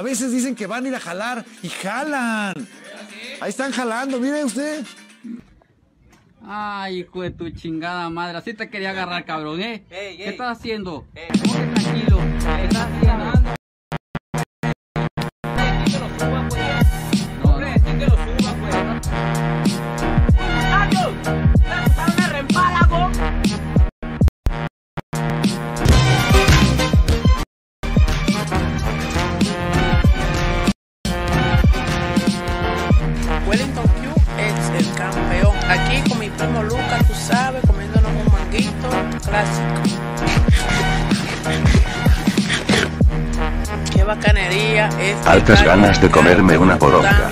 A veces dicen que van a ir a jalar y jalan. Ahí están jalando, mire usted. Ay, hijo de tu chingada madre. Así te quería agarrar, cabrón, ¿eh? ¿Qué estás haciendo? Ponte tranquilo. ¿Qué estás haciendo? Altas ganas de comerme una poronga.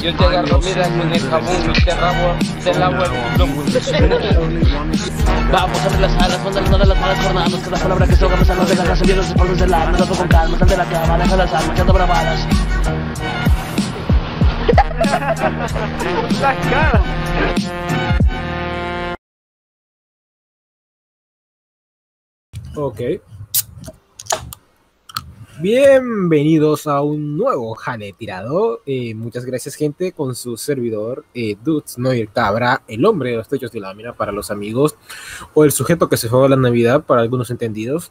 Yo te agarro, mira, con el jabón y te rabo, te lavo el Vamos a abrir las alas, mandar una de las malas jornadas Que las palabras que se ahogan me de la casa Viendo los espaldas del alma, dando con calma Sal de la cama, deja las armas, echando bravadas La cara. Ok. Bienvenidos a un nuevo Jane Tirado. Eh, muchas gracias, gente, con su servidor, eh, Dudes Noir Cabra, el hombre de los techos de lámina para los amigos, o el sujeto que se fue a la Navidad para algunos entendidos,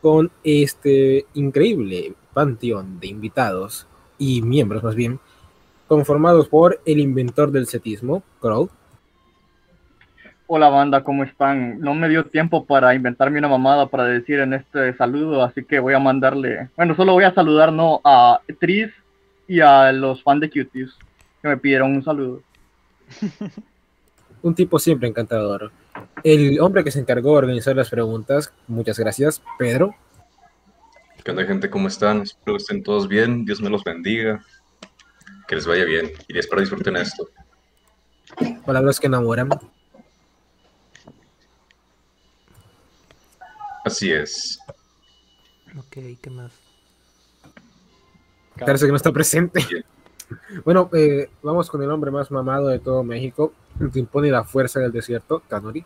con este increíble panteón de invitados y miembros, más bien, conformados por el inventor del setismo, Crow. Hola banda, ¿cómo están? No me dio tiempo para inventarme una mamada para decir en este saludo, así que voy a mandarle, bueno, solo voy a saludar no a Tris y a los fans de Cuties que me pidieron un saludo. Un tipo siempre encantador. El hombre que se encargó de organizar las preguntas, muchas gracias, Pedro. ¿Qué onda, gente? ¿Cómo están? Espero que estén todos bien. Dios me los bendiga. Que les vaya bien. Y espero disfruten esto. Palabras que enamoran. Así es. Ok, ¿qué más? Parece que no está presente. Bueno, eh, vamos con el hombre más mamado de todo México, el que impone la fuerza del desierto, Kanori.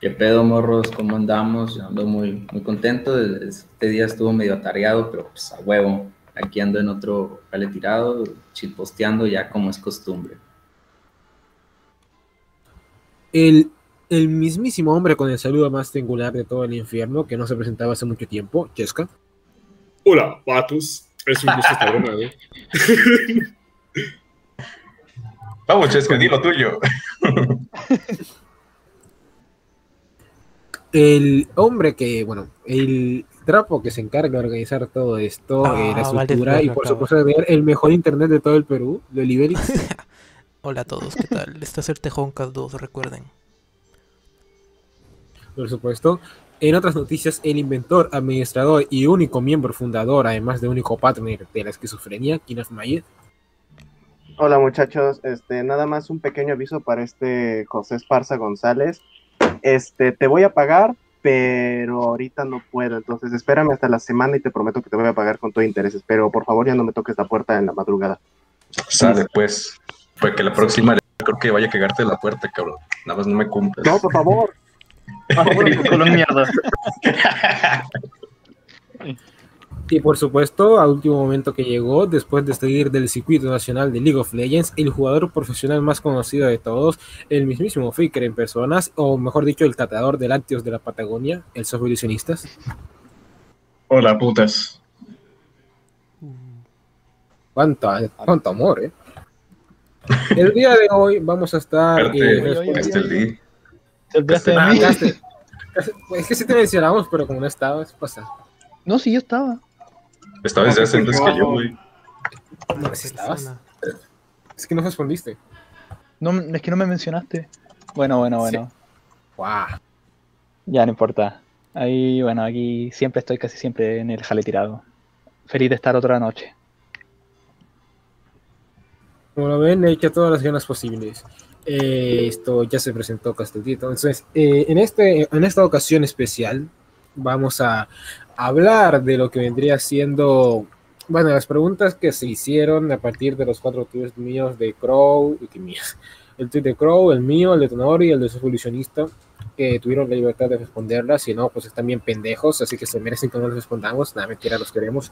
¿Qué pedo, morros? ¿Cómo andamos? Ando muy, muy contento. Este día estuvo medio atareado, pero pues a huevo. Aquí ando en otro jale tirado, chitposteando ya como es costumbre. El, el mismísimo hombre con el saludo más singular de todo el infierno, que no se presentaba hace mucho tiempo, Cheska. Hola, patos. Es un gusto estar de nuevo. Vamos, Chesca, di lo tuyo. El hombre que, bueno, el trapo que se encarga de organizar todo esto, Ah, eh, la vale, estructura y por supuesto de el mejor internet de todo el Perú, Oliverix. Hola a todos, ¿qué tal? Este es el Tejoncas 2, recuerden. Por supuesto. En otras noticias, el inventor, administrador y único miembro fundador, además de único partner de la esquizofrenia, Kenneth Mayet. Hola muchachos, este, nada más un pequeño aviso para este José Esparza González. Este, te voy a pagar, pero ahorita no puedo, entonces espérame hasta la semana y te prometo que te voy a pagar con todo intereses, pero por favor ya no me toques la puerta en la madrugada. Sale, pues. Pues que la próxima creo que vaya a cagarte la puerta, cabrón. Nada más no me cumples. No, por favor. Mierda. Y por supuesto, al último momento que llegó, después de salir del circuito nacional de League of Legends, el jugador profesional más conocido de todos, el mismísimo Faker en personas, o mejor dicho, el catador de lácteos de la Patagonia, el Sofilicionistas. Hola, putas. Cuánto, cuánto amor, ¿eh? El día de hoy vamos a estar. Eh, Casteldi. ¿Te olvidaste de mí? Castel. Es que sí te mencionamos, pero como no estabas, pasa. No, sí, yo estaba. Estaba desde hace antes que yo, güey. No, sí estabas. Es que no respondiste. No, es que no me mencionaste. Bueno, bueno, bueno. Guau. Ya no importa. Ahí, bueno, aquí siempre estoy casi siempre en el jale tirado. Feliz de estar otra noche. Como lo ven, he hecho todas las ganas posibles. Eh, esto ya se presentó Castellito. Entonces, eh, en, este, en esta ocasión especial, vamos a hablar de lo que vendría siendo, bueno, las preguntas que se hicieron a partir de los cuatro tweets míos de Crow y que mías, el tweet de Crow, el mío, el de Tonori y el de su solucionista, que tuvieron la libertad de responderlas, si no, pues están bien pendejos, así que se merecen que no les respondamos, nada, mentira, los queremos.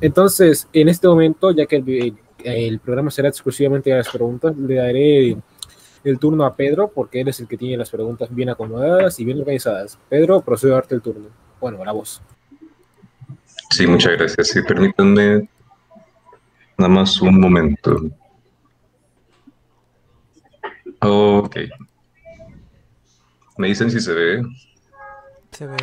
Entonces, en este momento, ya que el, el programa será exclusivamente de las preguntas, le daré el turno a Pedro, porque él es el que tiene las preguntas bien acomodadas y bien organizadas. Pedro, procedo a darte el turno. Bueno, la voz. Sí, muchas gracias. Sí, permítanme nada más un momento. Ok. Me dicen si se ve. Se ve.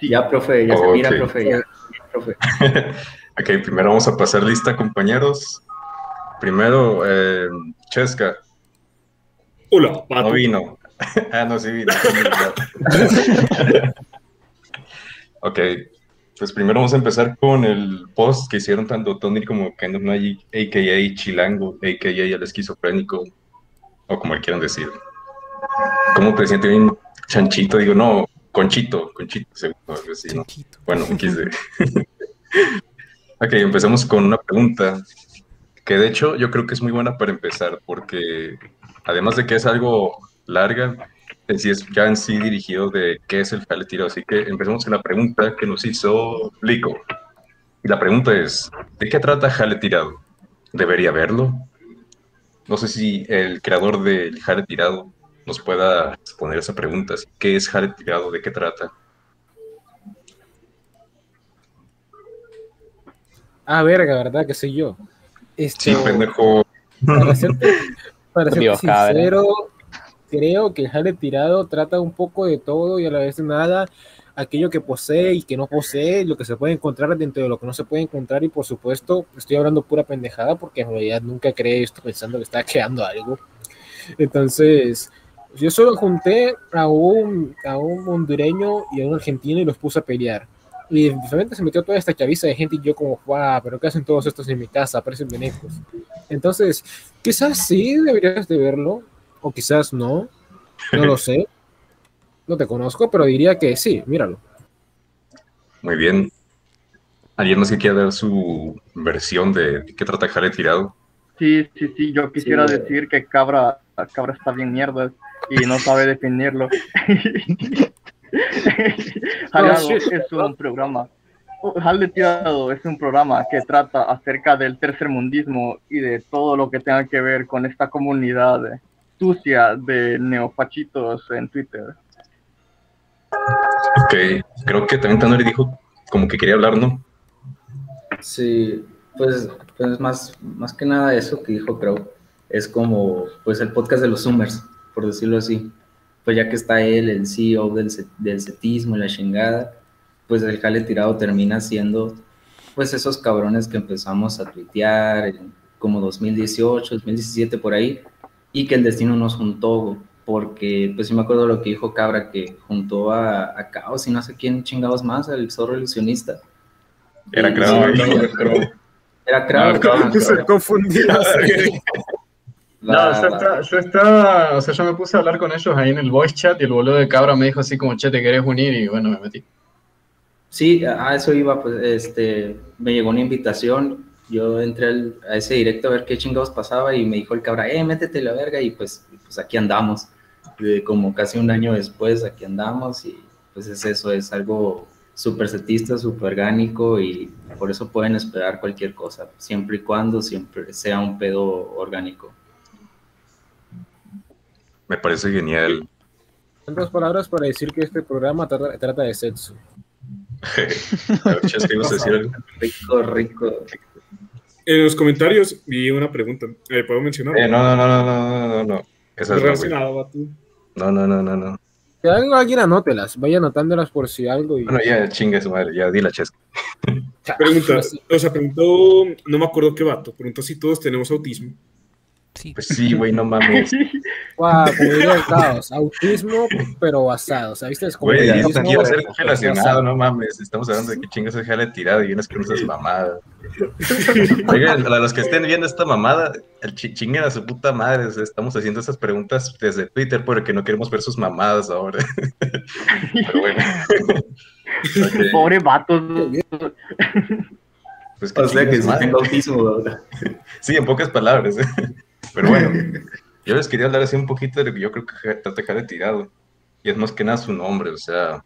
Ya, profe, ya se mira, profe, ya, profe. ok, primero vamos a pasar lista, compañeros. Primero, eh, Chesca. Hola, No vino. ah, no, sí vino. ok, pues primero vamos a empezar con el post que hicieron tanto Tony como Kind of Magic, a.k.a. Chilango, a.k.a. el esquizofrénico, o como le quieran decir. ¿Cómo te sientes bien chanchito? Digo, no, conchito, conchito, seguro, así, ¿no? Bueno, XD. ok, empecemos con una pregunta que de hecho yo creo que es muy buena para empezar, porque además de que es algo larga, en sí es ya en sí dirigido de qué es el jale tirado. Así que empecemos con la pregunta que nos hizo Lico. Y la pregunta es, ¿de qué trata jale tirado? ¿Debería verlo? No sé si el creador del jale tirado nos pueda responder esa pregunta. ¿Qué es jale tirado? ¿De qué trata? Ah, verga, ¿verdad? Que soy yo. Este, Sí, pendejo. Para serte, para Dios, sincero, creo que el jale tirado trata un poco de todo y a la vez de nada aquello que posee y que no posee, lo que se puede encontrar dentro de lo que no se puede encontrar y por supuesto estoy hablando pura pendejada porque en realidad nunca creé esto pensando que estaba creando algo. Entonces, yo solo junté a un, a un hondureño y a un argentino y los puse a pelear. Y se metió toda esta chaviza de gente y yo como, guau, pero ¿qué hacen todos estos en mi casa? Parecen venecos. Entonces, quizás sí deberías de verlo, o quizás no, no lo sé. No te conozco, pero diría que sí, míralo. Muy bien. ¿Alguien más que quiera dar su versión de qué trata jale tirado? Sí, sí, sí, yo quisiera Sí. decir que Cabra, Cabra está bien mierda y no sabe definirlo. Jalado es un programa. Jale Tirado es un programa que trata acerca del tercermundismo y de todo lo que tenga que ver con esta comunidad sucia de neofachitos en Twitter. Ok, creo que también Tanori dijo como que quería hablar, ¿no? Sí, pues, pues más, más que nada eso que dijo Crow, es como pues el podcast de los Zoomers, por decirlo así. Pues ya que está él, el CEO del, del cetismo y la chingada, pues el jale tirado termina siendo pues esos cabrones que empezamos a tuitear en como 2018, 2017 por ahí, y que el destino nos juntó, porque pues sí me acuerdo lo que dijo Cabra, que juntó a, a Caos y no sé quién chingados más, el zorro ilusionista. Era Crow. sí, Era Crow. Ah, Crow. ah, Se Crow. confundió. No, yo va. estaba, yo estaba, o sea, yo me puse a hablar con ellos ahí en el voice chat y el boludo de cabra me dijo así como, che, te querés unir y bueno, me metí. Sí, a eso iba, pues, este, me llegó una invitación, yo entré al- a ese directo a ver qué chingados pasaba y me dijo el cabra, eh, métete la verga y pues, pues aquí andamos, De como casi un año después aquí andamos y pues es eso, es algo súper setista, súper orgánico y por eso pueden esperar cualquier cosa, siempre y cuando siempre sea un pedo orgánico. Me parece genial. En dos palabras para decir que este programa trata, trata de sexo. es que no sé rico, rico. En los comentarios vi una pregunta. Eh, Puedo mencionar? Eh, no, no, no, no, no, no, no. Esa es relacionado No, no, no, no, no. Si algo, alguien anótelas, vaya anotándolas por si algo. Y... Bueno, ya chingue su madre, ya di la chesca. Pregunta, o sea, preguntó, no me acuerdo qué vato, preguntó si todos tenemos autismo. Pues sí, güey, no mames. Guau, caos, autismo, pero basado, o sea, ¿viste? Es como Güey, autismo quiero ser relacionado, no mames. Estamos hablando de que chingas es jale tirado y vienes con esas mamadas. Oigan, a los que estén viendo esta mamada, el chinguen a su puta madre. o sea, Estamos haciendo esas preguntas desde Twitter porque no queremos ver sus mamadas ahora. Pero bueno. Pobre vato. pues O sea que madre. tengo autismo, ¿verdad? Sí, en pocas palabras. Pero bueno, yo les quería hablar así un poquito de lo que yo creo que trata Jale tirado. Y es más que nada su nombre, o sea,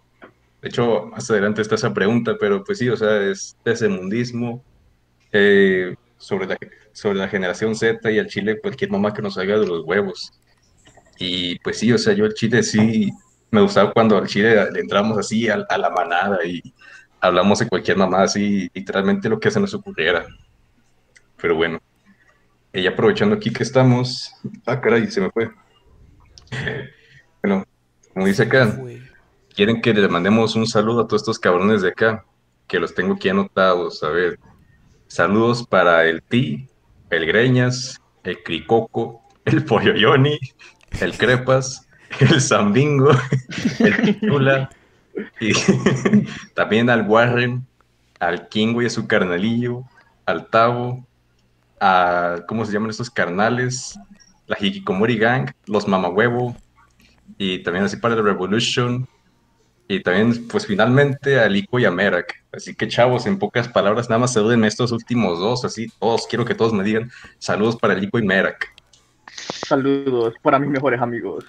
de hecho, más adelante está esa pregunta, pero pues sí, o sea, es ese mundismo eh, sobre, la, sobre la generación Z y al Chile, cualquier mamá que nos salga de los huevos. Y pues sí, o sea, yo al Chile sí me gustaba cuando al Chile le entramos así a, a la manada y hablamos de cualquier mamá así, literalmente lo que se nos ocurriera. Pero bueno, y aprovechando aquí que estamos, ah, caray, se me fue. Bueno, como dice acá, quieren que le mandemos un saludo a todos estos cabrones de acá, que los tengo aquí anotados. A ver, saludos para el Pi, el Greñas, el Cricoco, el Polloyoni, el Crepas, el Zambingo, el Tula, y también al Warren, al Kingo y a su carnalillo, al Tavo, a, ¿cómo se llaman estos carnales? La Hikikomori Gang, los Mamahuevo, y también así para la Revolution, y también, pues finalmente a Lico y a Merak. Así que chavos, en pocas palabras, nada más salúdenme estos últimos dos, así todos, quiero que todos me digan saludos para Lico y Merak. Saludos para mis mejores amigos.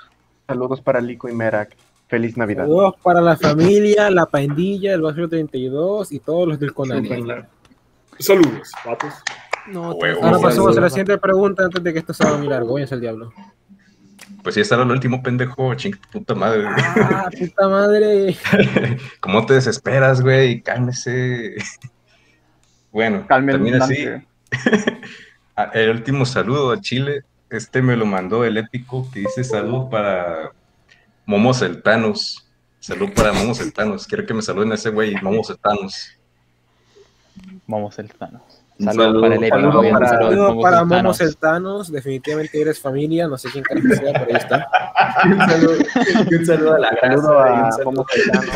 Saludos para Lico y Merak. Feliz Navidad. Saludos para la familia, la pandilla, el barrio 32 y todos los del Conani. Saludos, patos. No, Ahora pasamos a la siguiente pregunta antes de que esto se haga muy largo. Váyanse al diablo. Pues sí, está el último pendejo, ching, puta madre. Ah, puta madre. ¿Cómo te desesperas, güey? Cálmese. Bueno, también así. Ah, el último saludo a Chile. Este me lo mandó el épico que dice salud para Momo Celtanos. Salud para Momo Celtanos. Quiero que me saluden a ese güey, Momo Celtanos. Momo Celtanos. Saludos para el épico. saludo y un para, saludo para Celtanos. Momo Celtanos. Definitivamente eres familia. No sé quién carajo sea, pero ahí está. un saludo, un saludo a la Un saludo grasa, y un a saludo- Momo Celtano,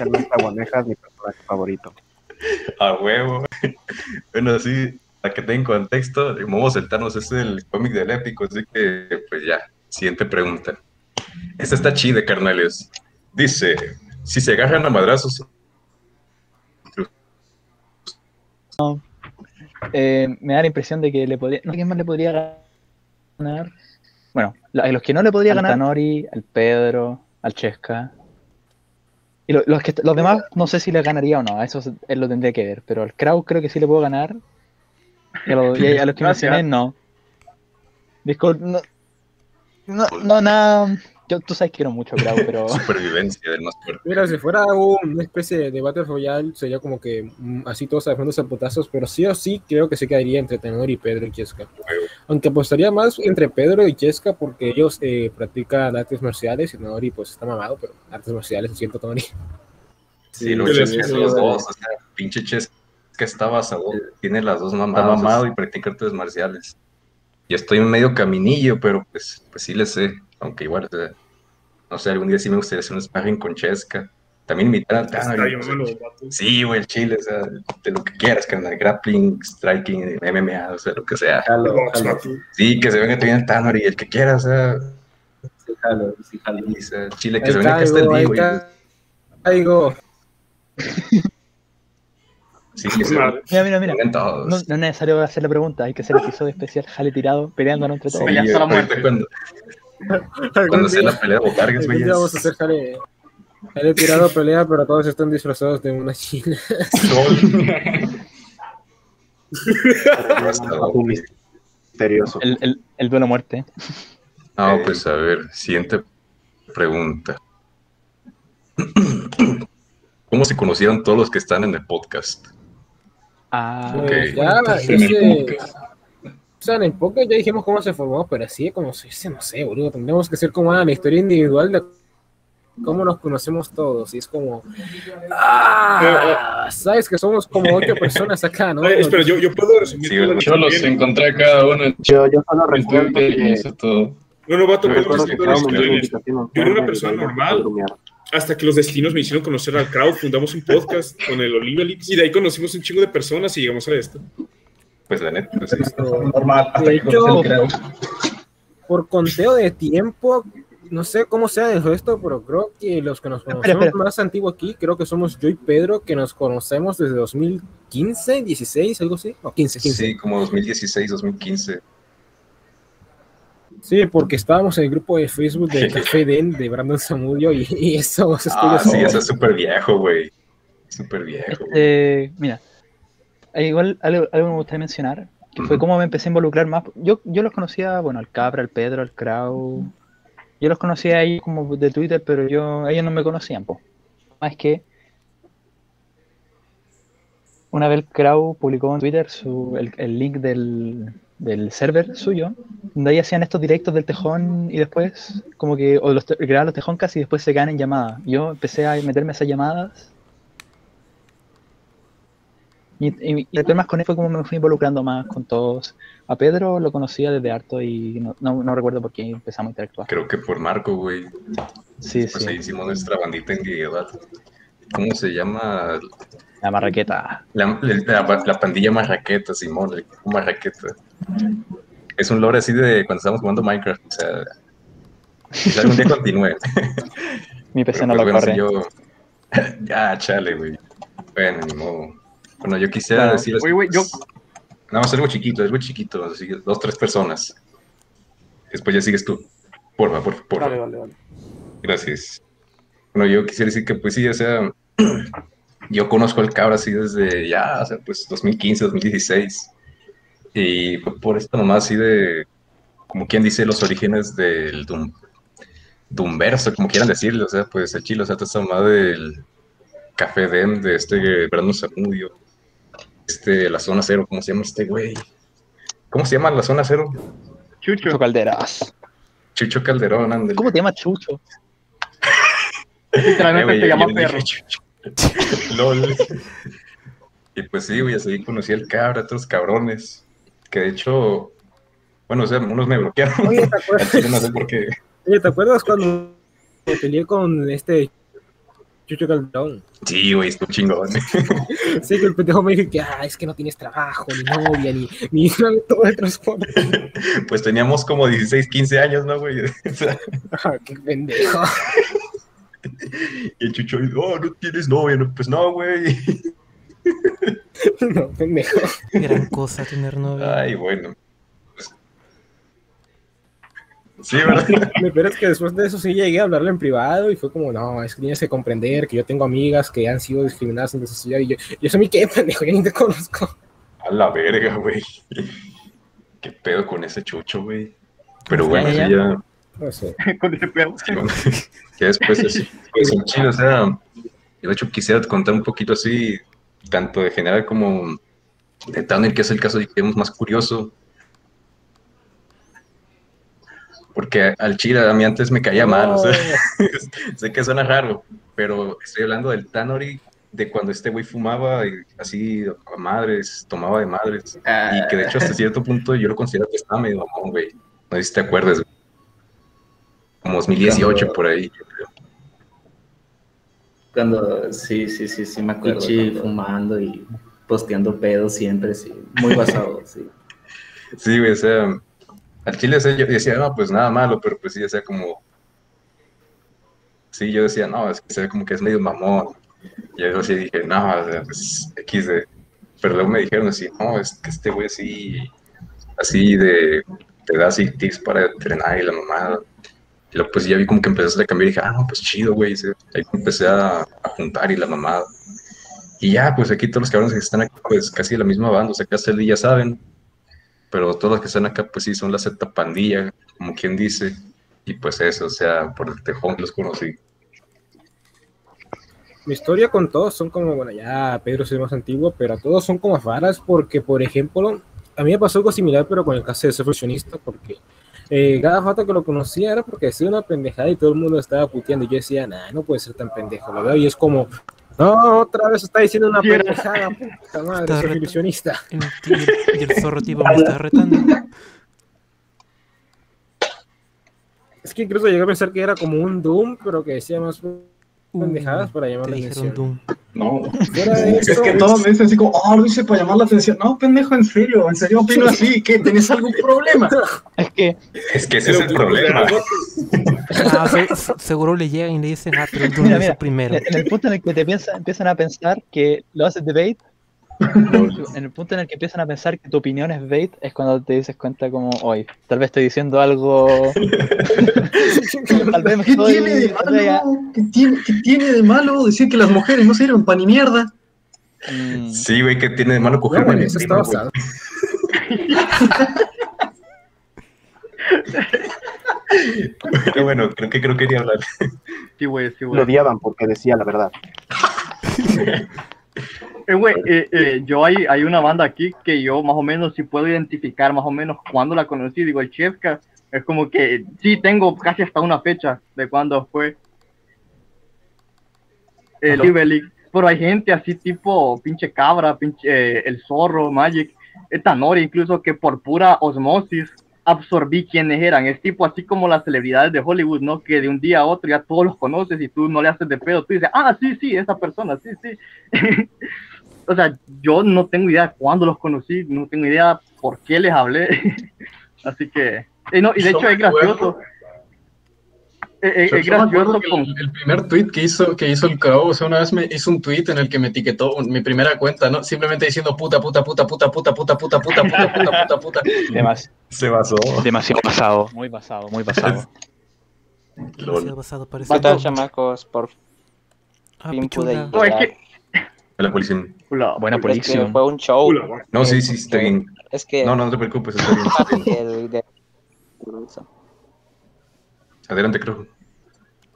Ernesto Aguanejas, mi personaje favorito. A huevo. Bueno, sí, para que tengan contexto, Momo Celtanos es el cómic del épico, así que, pues ya, siguiente pregunta. Esta está chida, carnales. Dice, si se agarran a madrazos, No. Eh, me da la impresión de que le podría. No sé quién más le podría ganar. Bueno, a los que no le podría Al ganar. Al Tanori, al Pedro, al Chesca. Y lo- los, que, los demás no sé si le ganaría o no, a eso él lo tendría que ver. Pero al Kraut creo que sí le puedo ganar. Y a, los- y a los que mencioné, no. Discord, no. No, no, nada. Yo, tú sabes que quiero mucho a Kraut, pero. supervivencia del más fuerte. Mira, si fuera una especie de Battle Royale, sería como que mm, así todos defendiéndose a putazos, pero sí o sí creo que se quedaría entre Tenor y Pedro y Chesca. Aunque apostaría más entre Pedro y Chesca porque ellos eh, practican artes marciales y Tenori pues está mamado, pero artes marciales, lo siento, Tenori. Sí, lo Sí, los dos, o sea, pinche Chesca está basado, tiene las dos mamadas, mamado. mamado y practica artes marciales. Y estoy en medio caminillo, pero pues, pues sí le sé, aunque igual, o sea, no sé, algún día sí me gustaría hacer un sparring con Chesca. También invitar a Está Tanner, bien, o sea, mano, vato. Sí, güey, el chile, o sea, de lo que quieras, carnal, grappling, striking, MMA, o sea, lo que sea. Jalo, jalo. Sí, que se venga también el Tanner y el que quiera, o sea, sí, jalo, sí, jalo. y, o sea, chile, que Ahí se venga acá hasta el caigo, güey. caigo. Sí, que se Madre. Mira, mira, mira. No, no es necesario hacer la pregunta, hay que hacer episodio especial, jale tirado, peleándonos entre Sí, todos. La muerte. cuando, cuando sea la pelea de botargas, güey. vamos a hacer jale, jale tirado pelea, pero todos están disfrazados de una china. Un misterioso. El, el, el duelo a muerte. No, pues a ver, siguiente pregunta. ¿Cómo se conocieron todos los que están en el podcast? Ah, Ok. Pues ya, ese- o sea, en el podcast ya dijimos cómo se formó, pero así como se dice, no sé, boludo. Tendríamos que hacer como ah, la historia individual de cómo nos conocemos todos. Y es como, ah, sabes que somos como ocho personas acá, ¿no? Ay, espera, yo, yo puedo resumir Sí, yo los encontré a cada uno Yo, yo solo recuerdo que, eso todo. No, no, vato, yo una a un Yo era una persona normal. Hasta que los destinos me hicieron conocer al crowd, fundamos un podcast con el Olivelix y de ahí conocimos un chingo de personas y llegamos a esto. Pues la neta, sí. Normal, hasta De hecho, creo. por conteo de tiempo, no sé cómo sea el resto, pero creo que los que nos conocemos espera. más antiguo aquí, creo que somos yo y Pedro, que nos conocemos desde 2015, 16, algo así. O 15, 15. Sí, como 2016, 2015. Sí, porque estábamos en el grupo de Facebook de Café Den de Brandon Zamudio y, y eso Ah, sí, eso es súper viejo, güey. Súper viejo. Eh, mira, igual algo, algo me gustaría mencionar, que fue cómo me empecé a involucrar más. Yo, yo los conocía, bueno, al Cabra, al Pedro, al Crow. Yo los conocía ahí como de Twitter, pero yo ellos no me conocían, po. Más que una vez el Crow publicó en Twitter su, el, el link del, del server suyo, donde ahí hacían estos directos del tejón y después, como que, o los, grababan los tejoncas y después se quedan en llamadas. Yo empecé a meterme a esas llamadas y, y, y después más con él fue como me fui involucrando más con todos. A Pedro lo conocía desde harto y no, no, no recuerdo por qué empezamos a interactuar. Creo que por Marco, güey. Sí, Pues sí. hicimos nuestra bandita individual. ¿Cómo se llama? La marraqueta. La, la- la pandilla marraqueta, Simón, marraqueta. Es un lore así de cuando estábamos jugando Minecraft. O sea, quizá algún día continúe. Mi PC Pero, no pues, lo bueno, corre. si yo- ya, chale, güey. Bueno, ni modo. Bueno, yo quisiera Bueno, decir. güey, yo- Nada más algo chiquito, algo chiquito. Así, dos, tres personas. Después ya sigues tú. Porfa, porfa, porfa. Vale, vale, vale. Gracias. Bueno, yo quisiera decir que, pues sí, o sea, yo conozco al cabra así desde ya, o sea, pues 2015, 2016. Y fue por esta mamá así de, como quien dice, los orígenes del Doom, Doomverso, como quieran decirlo, o sea, pues el chilo, o sea, esta mamá del Café Dem, de este Brandon Zamudio, este, la zona cero, ¿cómo se llama este güey? ¿Cómo se llama la zona cero? Chucho. Calderas. Chucho Calderón, ándale. ¿Cómo te llamas Chucho? Literalmente Eh, te llama perro. LOL. Y pues sí, güey, así conocí al cabra, otros cabrones. Que de hecho, bueno, o sea, unos me bloquearon. Oye, ¿te acuerdas? No sé por qué. Oye, ¿te acuerdas cuando me peleé con este Chucho Calderón? Sí, güey, estuvo chingón. Sí, que el pendejo me dijo que ah, es que no tienes trabajo, ni novia, ni, ni todo el transporte. Pues teníamos como 16, 15 años, ¿no, güey? Ah, qué pendejo. y el chucho, oh, no tienes novia, no, pues no, güey. No, pendejo. Gran cosa tener novia. Ay, bueno. Sí, ¿verdad? Lo peor es que después de eso sí llegué a hablarle en privado y fue como, no, es que tienes que comprender que yo tengo amigas que han sido discriminadas en la sociedad y yo, yo soy mi qué, pendejo, yo ni te conozco. A la verga, güey. ¿Qué pedo con ese chucho, güey? Pero bueno, ¿Ya, sí, ya? No sé. Con ese pedo. que después así, pues en Chile, o sea, yo de hecho quisiera contar un poquito así, tanto de general como de Tanner, que es el caso que vemos más curioso. Porque al Chile a mí antes me caía mal, o sea, sé que suena raro, pero estoy hablando del Tanori de cuando este güey fumaba y así a madres, tomaba de madres, y que de hecho hasta cierto punto yo lo considero que estaba medio mamón, güey. No sé si te acuerdas, güey. como 2018 Cuando- por ahí, yo creo. Cuando, sí, sí, sí, sí, me acuerdo. Pichi cuando- fumando y posteando pedos siempre, sí. Muy basado, sí. Sí, güey, o sea, al chile o yo decía, no, pues nada malo, pero pues sí, sea, como, sí, yo decía, no, es que se ve como que es medio mamón. Y yo sí dije, no, sea, pues X de, pero luego me dijeron así, no, es que este güey así, así de, te da así tips para entrenar y la mamada. Y luego pues ya vi como que empezaste a cambiar y dije, ah, no, pues chido, güey, ahí empecé a, a juntar y la mamada. Y ya, pues aquí todos los cabrones que están aquí, pues casi la misma banda, o sea, casi ya saben, pero todos los que están acá, pues sí, son la Z pandilla, como quien dice, y pues eso, o sea, por el tejón los conocí. Mi historia con todos son como, bueno, ya Pedro es el más antiguo, pero todos son como varas porque, por ejemplo, a mí me pasó algo similar, pero con el caso de ser fusionista, porque eh, cada foto que lo conocía era porque hacía una pendejada y todo el mundo estaba puteando. Y yo decía, nah, no puede ser tan pendejo. Lo veo y es como, no, otra vez está diciendo una pendejada, puta madre, soy ilusionista. Y el, y el zorro tipo me está retando. Es que incluso llegué a pensar que era como un Doom, pero que decía más pendejadas para llamar la atención. No, Fuera de es que todos me dicen así como, oh, lo hice para llamar la atención. No, pendejo, en serio, en serio opino así, ¿qué? ¿Tenés algún problema? Es que, Es que ese es el problema. Ah, se- se- seguro le llegan y le dicen, ah, pero tú mira, mira, primero. en el punto en el que te piensa, empiezan a pensar que lo haces debate En el punto en el que empiezan a pensar que tu opinión es bait es cuando te dices cuenta como hoy. Tal vez estoy diciendo algo. tal vez me ¿Qué estoy. tiene de malo? ¿Qué tiene, qué tiene de malo decir que las mujeres no sirven para ni mierda? Mm, Sí, güey, que tiene de mano coger bueno, mi eso está basado. Pero bueno, creo que creo que quería hablar. Sí, güey, sí, Lo güey. odiaban porque decía la verdad. Eh, güey, eh, eh, yo hay, hay una banda aquí que yo más o menos sí puedo identificar más o menos cuándo la conocí. Digo, el Chefka es como que sí tengo casi hasta una fecha de cuándo fue. El Aló. Libelix. Pero hay gente así tipo pinche cabra, pinche, eh, el zorro, Magic, eh, Tanori incluso que por pura osmosis absorbí quiénes eran. Es tipo así como las celebridades de Hollywood, ¿no? Que de un día a otro ya todos los conoces y tú no le haces de pedo. Tú dices, ah, sí, sí, esa persona, sí, sí. o sea, yo no tengo idea de cuándo los conocí, no tengo idea por qué les hablé. Así que, y, no, y de Yo hecho es gracioso. Eh, eh, es gracioso con... el, el primer tweet que hizo, que hizo el Crow, o sea, una vez me hizo un tweet en el que me etiquetó mi primera cuenta, ¿no? Simplemente diciendo puta, puta, puta, puta, puta, puta, puta, puta, puta, puta, puta, puta. Se basó. demasiado pasado. Muy pasado, muy pasado. Demasiado pasado ¿Qué parece. tal, chamacos? Por Ah, fin pude. No, es que... La policía. Buena predicción. fue un show. No, sí, sí, está bien. Es que... No, no, no te preocupes, está bien. Adelante, creo.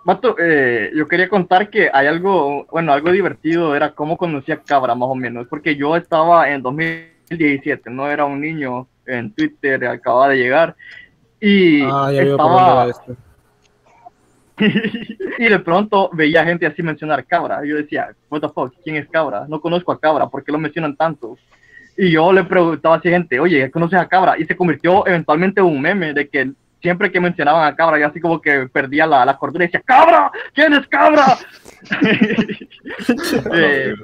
Vato, eh, yo quería contar que hay algo, bueno, algo divertido era cómo conocí a Cabra, más o menos, porque yo estaba en 2017, no era un niño en Twitter, acababa de llegar, y Ah, ya veo por dónde estaba, va esto. y de pronto veía gente así mencionar Cabra, y yo decía, what the fuck, ¿quién es Cabra? No conozco a Cabra, ¿por qué lo mencionan tanto? Y yo le preguntaba a gente, oye, ¿conoces a Cabra? Y se convirtió eventualmente en un meme de que siempre que mencionaban a Cabra, yo así como que perdía la, la cordura y decía, ¡Cabra! ¿Quién es Cabra? Eh,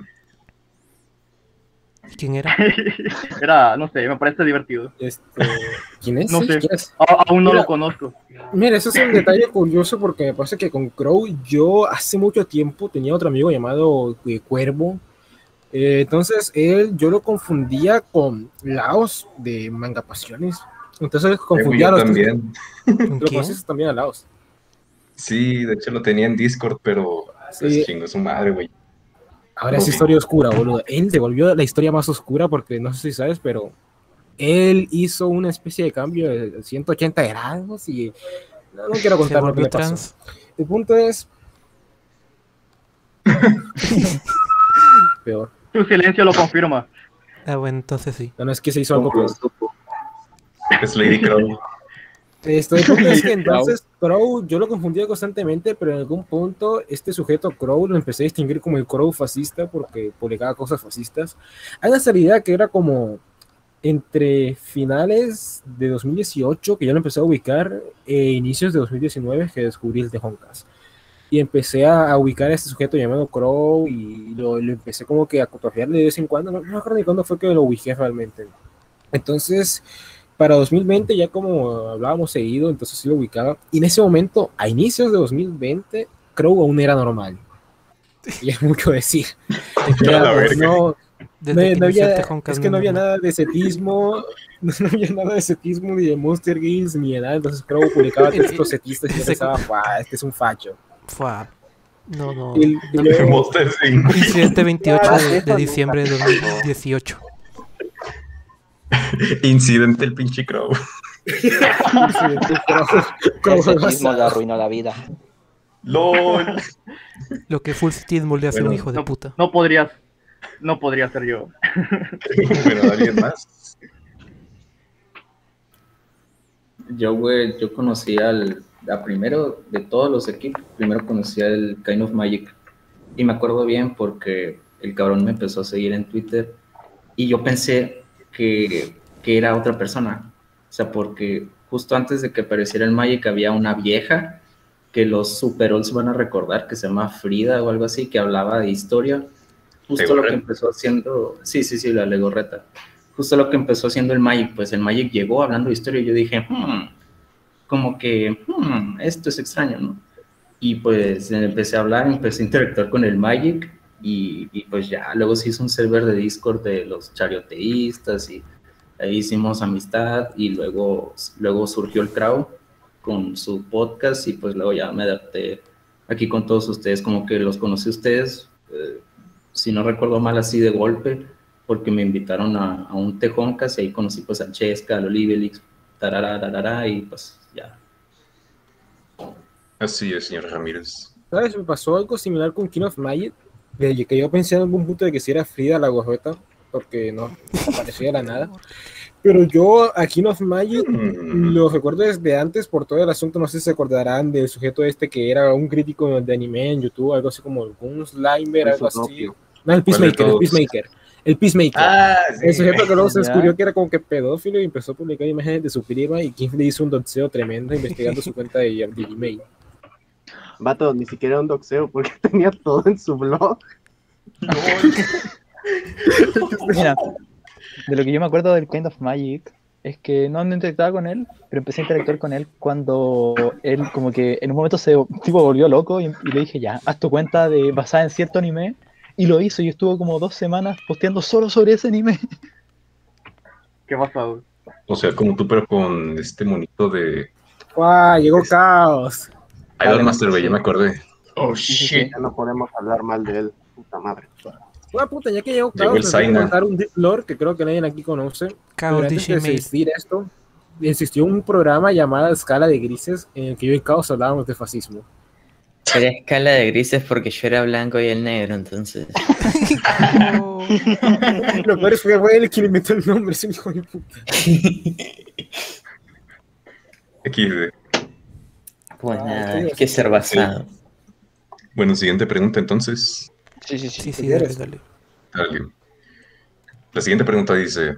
¿Quién era? era, no sé, me parece divertido. Este, ¿Quién es? No Sí, sé, ¿quién es? a- aún no Mira, lo conozco. Mira, eso es un detalle curioso porque me parece que con Crow yo hace mucho tiempo tenía otro amigo llamado eh, Cuervo. Eh, entonces él, yo lo confundía con Laos de Manga Pasiones. Entonces confundía a los también. Lo conoces también a Laos. Sí, de hecho lo tenía en Discord, pero Sí. se chingó su madre, güey. Ahora es historia oscura, boludo. Él se volvió la historia más oscura porque no sé si sabes, pero él hizo una especie de cambio de 180 grados y no, no quiero contar lo que volvió le pasó. trans. El punto es peor. Tu silencio lo confirma. Ah, bueno, entonces sí. No, no es que se hizo algo peor. Es Lady Crow. Esto es que entonces Crow yo lo confundía constantemente, pero en algún punto este sujeto Crow lo empecé a distinguir como el Crow fascista porque publicaba cosas fascistas. Hay una salida que era como entre finales de 2018, que yo lo empecé a ubicar, e inicios de 2019, que descubrí el Tejoncas. Y empecé a, ubicar a este sujeto llamado Crow y lo, lo empecé como que a cotojearle de vez en cuando. No, no me acuerdo ni cuándo fue que lo ubiqué realmente. Entonces, para 2020, ya como hablábamos seguido, entonces sí lo ubicaba. Y en ese momento, a inicios de 2020, Crow aún era normal. Y es mucho decir. Verga. no, no, que no había, el Tejoncas, es que no no, había no. nada de setismo, no había nada de setismo ni de Monster Games ni de nada, entonces Crow publicaba textos setistas y pensaba, "Guau, este es un facho. Fua. No, no. No me- Monster Inc. Incidente 28 Ah, de, de diciembre de 2018. Incidente el pinche Crow. Crow Ese chismo le arruinó la vida. LOL. Lo que Full Citismo le hace a un Bueno, hijo de puta. No podrías, no podría ser yo. bueno, alguien más. Yo, güey, yo conocí al, a primero de todos los equipos, primero conocí al Kind of Magic. Y me acuerdo bien porque el cabrón me empezó a seguir en Twitter y yo pensé que, que era otra persona. O sea, porque justo antes de que apareciera el Magic había una vieja que los Super Olds van a recordar, que se llama Frida o algo así, que hablaba de historia. Justo lo que empezó haciendo, sí, sí, sí, la Legorreta. Justo lo que empezó haciendo el Magic, pues el Magic llegó hablando de historia y yo dije, "Hmm, como que, "Hmm, esto es extraño, ¿no? Y pues empecé a hablar, empecé a interactuar con el Magic Y, y pues ya, luego se hizo un server de Discord de los charioteístas y ahí hicimos amistad y luego, luego surgió el Crow con su podcast y pues luego ya me adapté aquí con todos ustedes, como que los conocí a ustedes, eh, si no recuerdo mal así de golpe, porque me invitaron a, a un Tejoncas y ahí conocí pues a Chesca, a Olivelix, tarara, tarara, y pues ya. Así es, señor Ramírez. ¿Sabes? Me pasó algo similar con King of Magic, de que yo pensé en algún punto de que si era Frida la guajota, porque no aparecía de la nada. Pero yo a King of Magic lo recuerdo desde antes por todo el asunto, no sé si se acordarán del sujeto este que era un crítico de anime en YouTube, algo así como un Slimer, algo así. No, el Peacemaker, el Peacemaker. El Peacemaker. Ah, El sí. sujeto que luego se descubrió que era como que pedófilo y empezó a publicar imágenes de su prima y King le hizo un doxeo tremendo investigando su cuenta de, de Gmail. Vato, ni siquiera un doxeo, porque tenía todo en su blog. Mira, de lo que yo me acuerdo del Kind of Magic es que no, no interactuaba con él, pero empecé a interactuar con él cuando él como que en un momento se tipo volvió loco y, y le dije ya, haz tu cuenta de basada en cierto anime y lo hizo y estuvo como dos semanas posteando solo sobre ese anime. ¿Qué pasó? O sea, como tú, pero con este monito de ¡Guau! Llegó caos. Idol Master, güey, ya me acordé. Oh shit. Ya no podemos hablar mal de él. Puta madre. Una puta, ya que llegó les voy a contar un deep lore que creo que nadie aquí conoce. Caos Pero antes de existir esto, existió un programa llamado Escala de Grises en el que yo y Caos hablábamos de fascismo. Era escala de grises porque yo era blanco y el negro, entonces. Lo peor es que fue él quien inventó el nombre, ese hijo de puta. XD. Pues Ah, nada, hay que ser basado. Bueno, siguiente pregunta entonces. Sí, sí, sí. Sí, sí, dale, dale. Dale. La siguiente pregunta dice,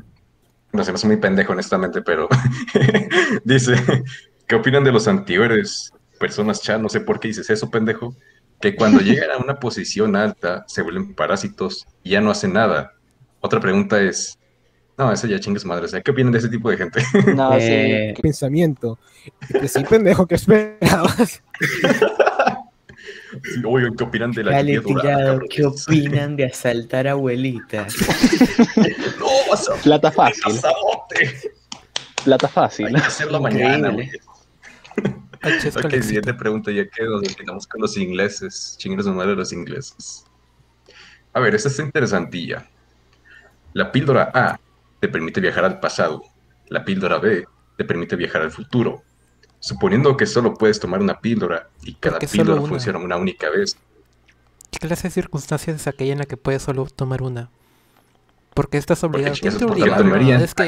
no se me hace muy pendejo honestamente, pero dice, ¿qué opinan de los antihéroes? Personas chat, no sé por qué dices eso, pendejo, que cuando llegan a una posición alta se vuelven parásitos y ya no hacen nada. Otra pregunta es, no, eso ya chingues madre, o sea, ¿qué opinan de ese tipo de gente? No, Eh, Pensamiento. Que sí, pendejo, ¿qué esperabas? Oigan, ¿qué opinan de la Dale, tirado? ¿qué opinan de asaltar abuelitas? No, a... Plata fácil. Plata fácil. Hay que hacerlo mañana, güey. Chesca, Ok, siguiente pregunta, ya que nos quedamos con los ingleses. Chingues de madre los ingleses. A ver, esta está interesantilla. La píldora A te permite viajar al pasado. La píldora B te permite viajar al futuro. Suponiendo que solo puedes tomar una píldora y cada píldora una? funciona una única vez. ¿Qué clase de circunstancias es aquella en la que puedes solo tomar una? Porque estás obligado. ¿Quién chingas te obliga? Es que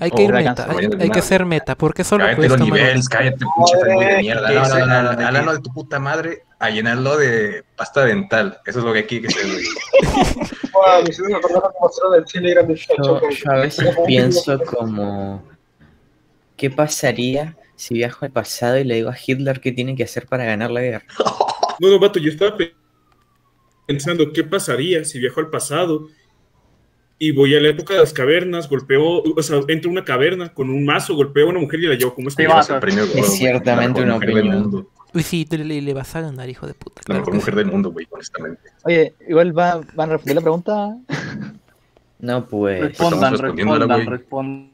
hay que ir meta, hay, que ser meta, porque solo Cállate puedes los tomar niveles, cállate, pinche de mierda. ¿qué No, es no, no, la- no, de al ano de tu puta madre a llenarlo de pasta dental. Eso es lo que aquí que se. Yo, yo a veces pienso como, ¿qué pasaría si viajo al pasado y le digo a Hitler qué tiene que hacer para ganar la guerra? No, no, vato, yo estaba pe- pensando qué pasaría si viajo al pasado y voy a la época de las cavernas, golpeo, o sea, entro a una caverna con un mazo, golpeo a una mujer y la llevo como Sí, esclava. vato. Es ciertamente una opinión. mundo. Uy, sí, tú le, le vas a ganar, hijo de puta. La claro mejor mujer sí. del mundo, güey, honestamente. Oye, igual va, van a responder la pregunta. No, pues. Respondan, respondan, respondan.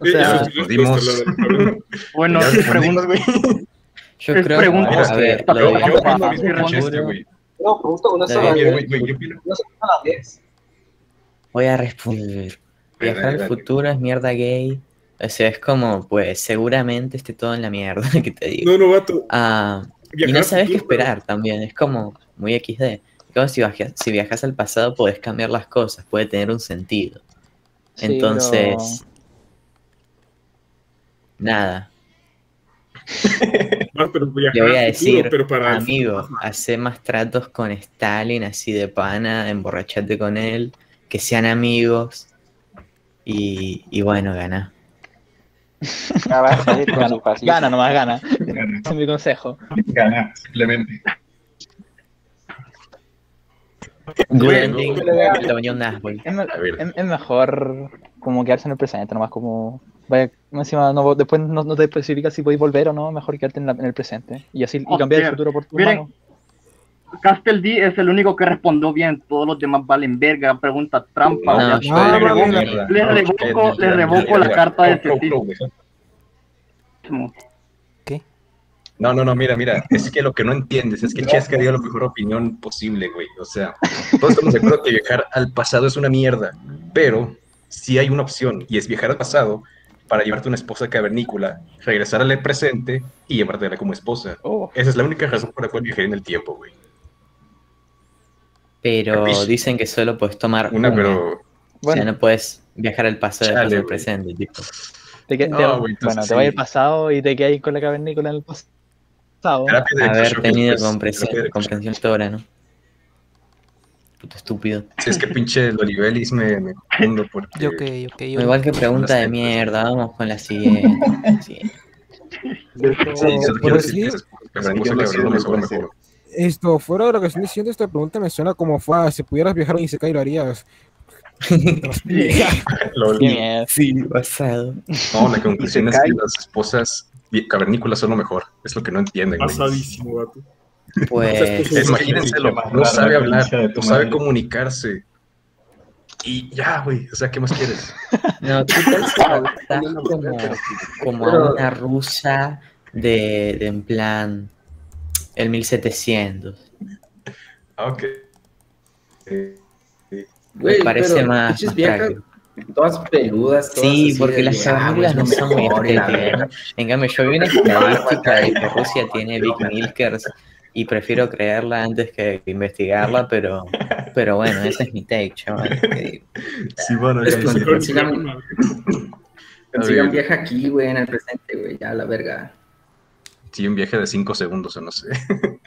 O sea, sí, la- la- la- Bueno, Ya es respondimos, pregunta. güey. Yo creo pregunta. que, a ver, lo de. No, pregunta una sola vez. güey, güey, ¿qué opinas? Una sola vez. Voy a responder. Viajar al futuro es mierda gay. O sea, es como, pues, seguramente esté todo en la mierda que te digo. No, no, vato. Ah, y no sabes qué futuro, esperar también, es como muy XD. Como si viajas, si viajas al pasado, puedes cambiar las cosas, puede tener un sentido. Sí, Entonces, nada, pero viajar le voy a futuro, decir, pero para el amigo, hace más tratos con Stalin, así de pana, emborrachate con él, que sean amigos, y, y bueno, gana. Gana, gana nomás, gana. Ese es mi consejo. Gana, simplemente. Es, mejor como quedarse en el presente, nomás como. Vaya, encima no, después no, no te especifica si podéis volver o no, mejor quedarte en, la- en el presente. Y así y Oh, cambiar el futuro por tu miren. mano. Castel D es el único que respondió bien, todos los demás valen verga, pregunta trampa. Le revoco, le revoco, le revoco la carta de testigo. No, no, no, mira, mira, es que lo que no entiendes es que Chesca dio la mejor opinión posible, güey. O sea, todos estamos de acuerdo que viajar al pasado es una mierda, pero si hay una opción y es viajar al pasado para llevarte una esposa cavernícola, regresar al presente y llevártela como esposa. Esa es la única razón por la cual viajaré en el tiempo, güey. Pero dicen que solo puedes tomar Una, una. pero- O sea, Bueno. no puedes viajar al pasado al presente, tipo. Te que- No, te- bueno, te vas al pasado y te quedas ahí con la cavernícola en el pasado. Haber tenido después, comprensión, comprensión ¿no? Puto estúpido. Si es que pinche Lolibelis me, me confundo porque... Yo que, yo que, yo. Igual que pregunta de mierda, vamos con la siguiente. Sí. Sí, quiero decir- que mejor. Esto, fuera de lo que están diciendo, esta pregunta me suena como fue, ah, si pudieras viajar a Isekai lo harías. Sí, basado. No, la conclusión es que las esposas cavernícolas son lo mejor. Es lo que no entienden. Pasadísimo, vato. Pues. Imagínenselo, Más no sabe la hablar, no sabe madre. comunicarse. Y ya, güey, o sea, ¿qué más quieres? No, tú te estás como, como a una rusa de, de en plan el 1700. Ah, ok. Eh, eh, Güey, parece pero más- más práctico. Todas peludas. todas Sí, porque las que, es no son. ¿no? En cambio, yo vi una estadística de que Rusia tiene Big Milkers y prefiero creerla antes que investigarla, pero, pero bueno, ese es mi take, chaval. ¿qué digo? Sí, bueno, sí, sí. consigan, consigan vieja aquí, güey, en el presente, güey, ya la verga. Sí, un viaje de 5 segundos o no sé.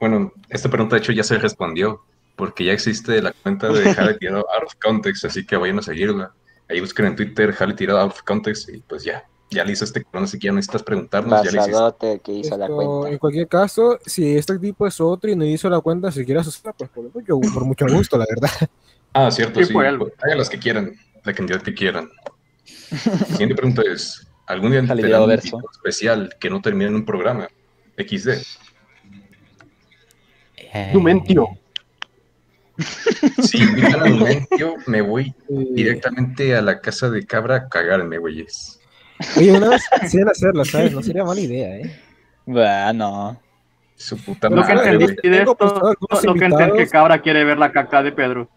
bueno, esta pregunta de hecho ya se respondió, porque ya existe la cuenta de Jale Tirado Out of Context, así que vayan a seguirla. Ahí busquen en Twitter Jale Tirado Out of Context y pues ya, ya le hice este cabrón, así que ya no necesitas preguntarnos, ya le que hizo la Esto, cuenta. en cualquier caso, si este tipo es otro y no hizo la cuenta, si quieres hacerla, pues por, yo, por mucho gusto, la verdad. Ah, cierto, Sí, sí. Hagan las que quieran, la cantidad que quieran. La siguiente pregunta es, ¿algún día tendrán un verso. especial que no termine en un programa? XD. Eh, Numentio. Si invitan a Numentio, me voy directamente a la casa de cabra a cagarme, güeyes. Oye, una vez quisieran hacerlo, ¿sabes? No sería mala idea, ¿eh? Bueno. Su puta Lo que madre, entendí de esto, lo que entendí es que. Cabra quiere ver la caca de Pedro.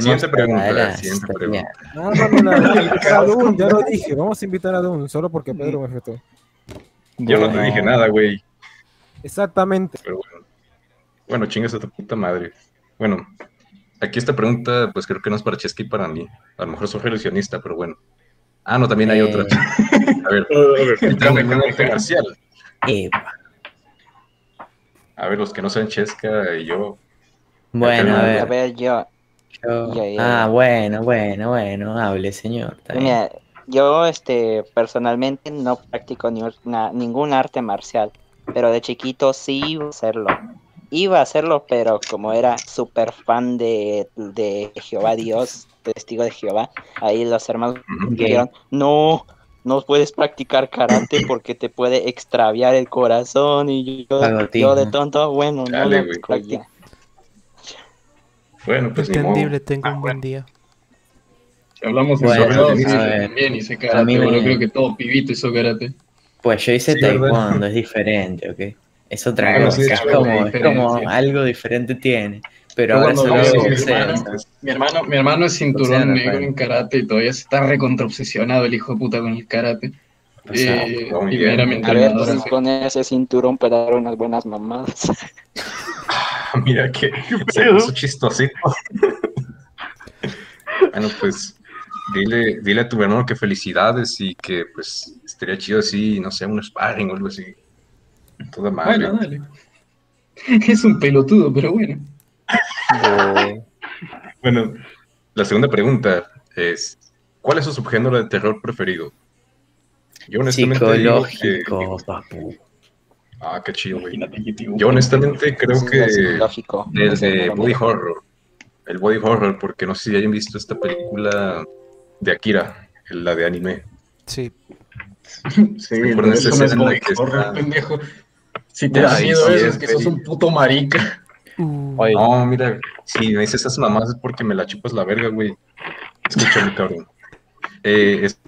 Siguiente pregunta, siguiente pregunta. No, no, no, no, vamos a invitar a Dun, ya lo dije, vamos a invitar a Dun, solo porque Pedro me retó. Yo no te dije nada, güey. Exactamente. Pero bueno. Bueno, chingas a tu puta madre. Bueno, aquí esta pregunta, pues creo que no es para Chesky y para mí. A lo mejor soy religionista, pero bueno. Ah, no, también hay Eh. otra. A ver, A ver, comercial. Eh, A ver, los que no saben Chesca y yo. Bueno, a A ver. yo, yo- ya, ya. Ah, bueno, bueno, bueno, hable, señor. bien. mira, yo este, personalmente no practico ni una- ningún arte marcial, pero de chiquito sí iba a hacerlo. Iba a hacerlo, pero como era súper fan de, de Jehová Dios, testigo de Jehová, ahí los hermanos dijeron, no, no puedes practicar karate porque te puede extraviar el corazón y yo, de tonto, bueno, no lo güey. practico. Bueno, pues. Entendible, tengo un buen día. Si hablamos de Bueno, a ver. también hice A karate, mí me-. Creo que todo pibito hizo karate. Pues yo hice Sí, ¿verdad? taekwondo, es diferente, ¿ok? Es otra Bueno, cosa, sí, es, como, es como algo diferente tiene. Pero ahora solo veo hago a mi hermano. Mi hermano, mi hermano es O sea, cinturón negro Rafael. en karate y todavía se está recontra obsesionado el hijo de puta con el karate. O sea, Eh, muy y bien. era mi A ver, entrenador. pues, así. con ese cinturón para dar unas buenas mamadas. Mira que se puso chistosito. bueno, pues dile, dile a tu hermano que felicidades y que pues estaría chido así, no sé, un sparring o algo así. Toda madre. Bueno, dale. Es un pelotudo, pero bueno. Bueno, la segunda pregunta es, ¿cuál es su subgénero de terror preferido? Yo honestamente digo que... Psicológico, papu. Ah, qué chido, güey. Yo honestamente creo que psicológico. el Ese de no lo body horror. El body horror, porque no sé si hayan visto esta película de Akira, la de anime. Sí. Sí, Recuerden esa eso no es escena que horror, está- pendejo. Si te miedo sí, eso, es es que sos un puto marica. No, mira, si me dices esas mamás es porque me la chupas la verga, güey. Escúchame, cabrón. Eh, es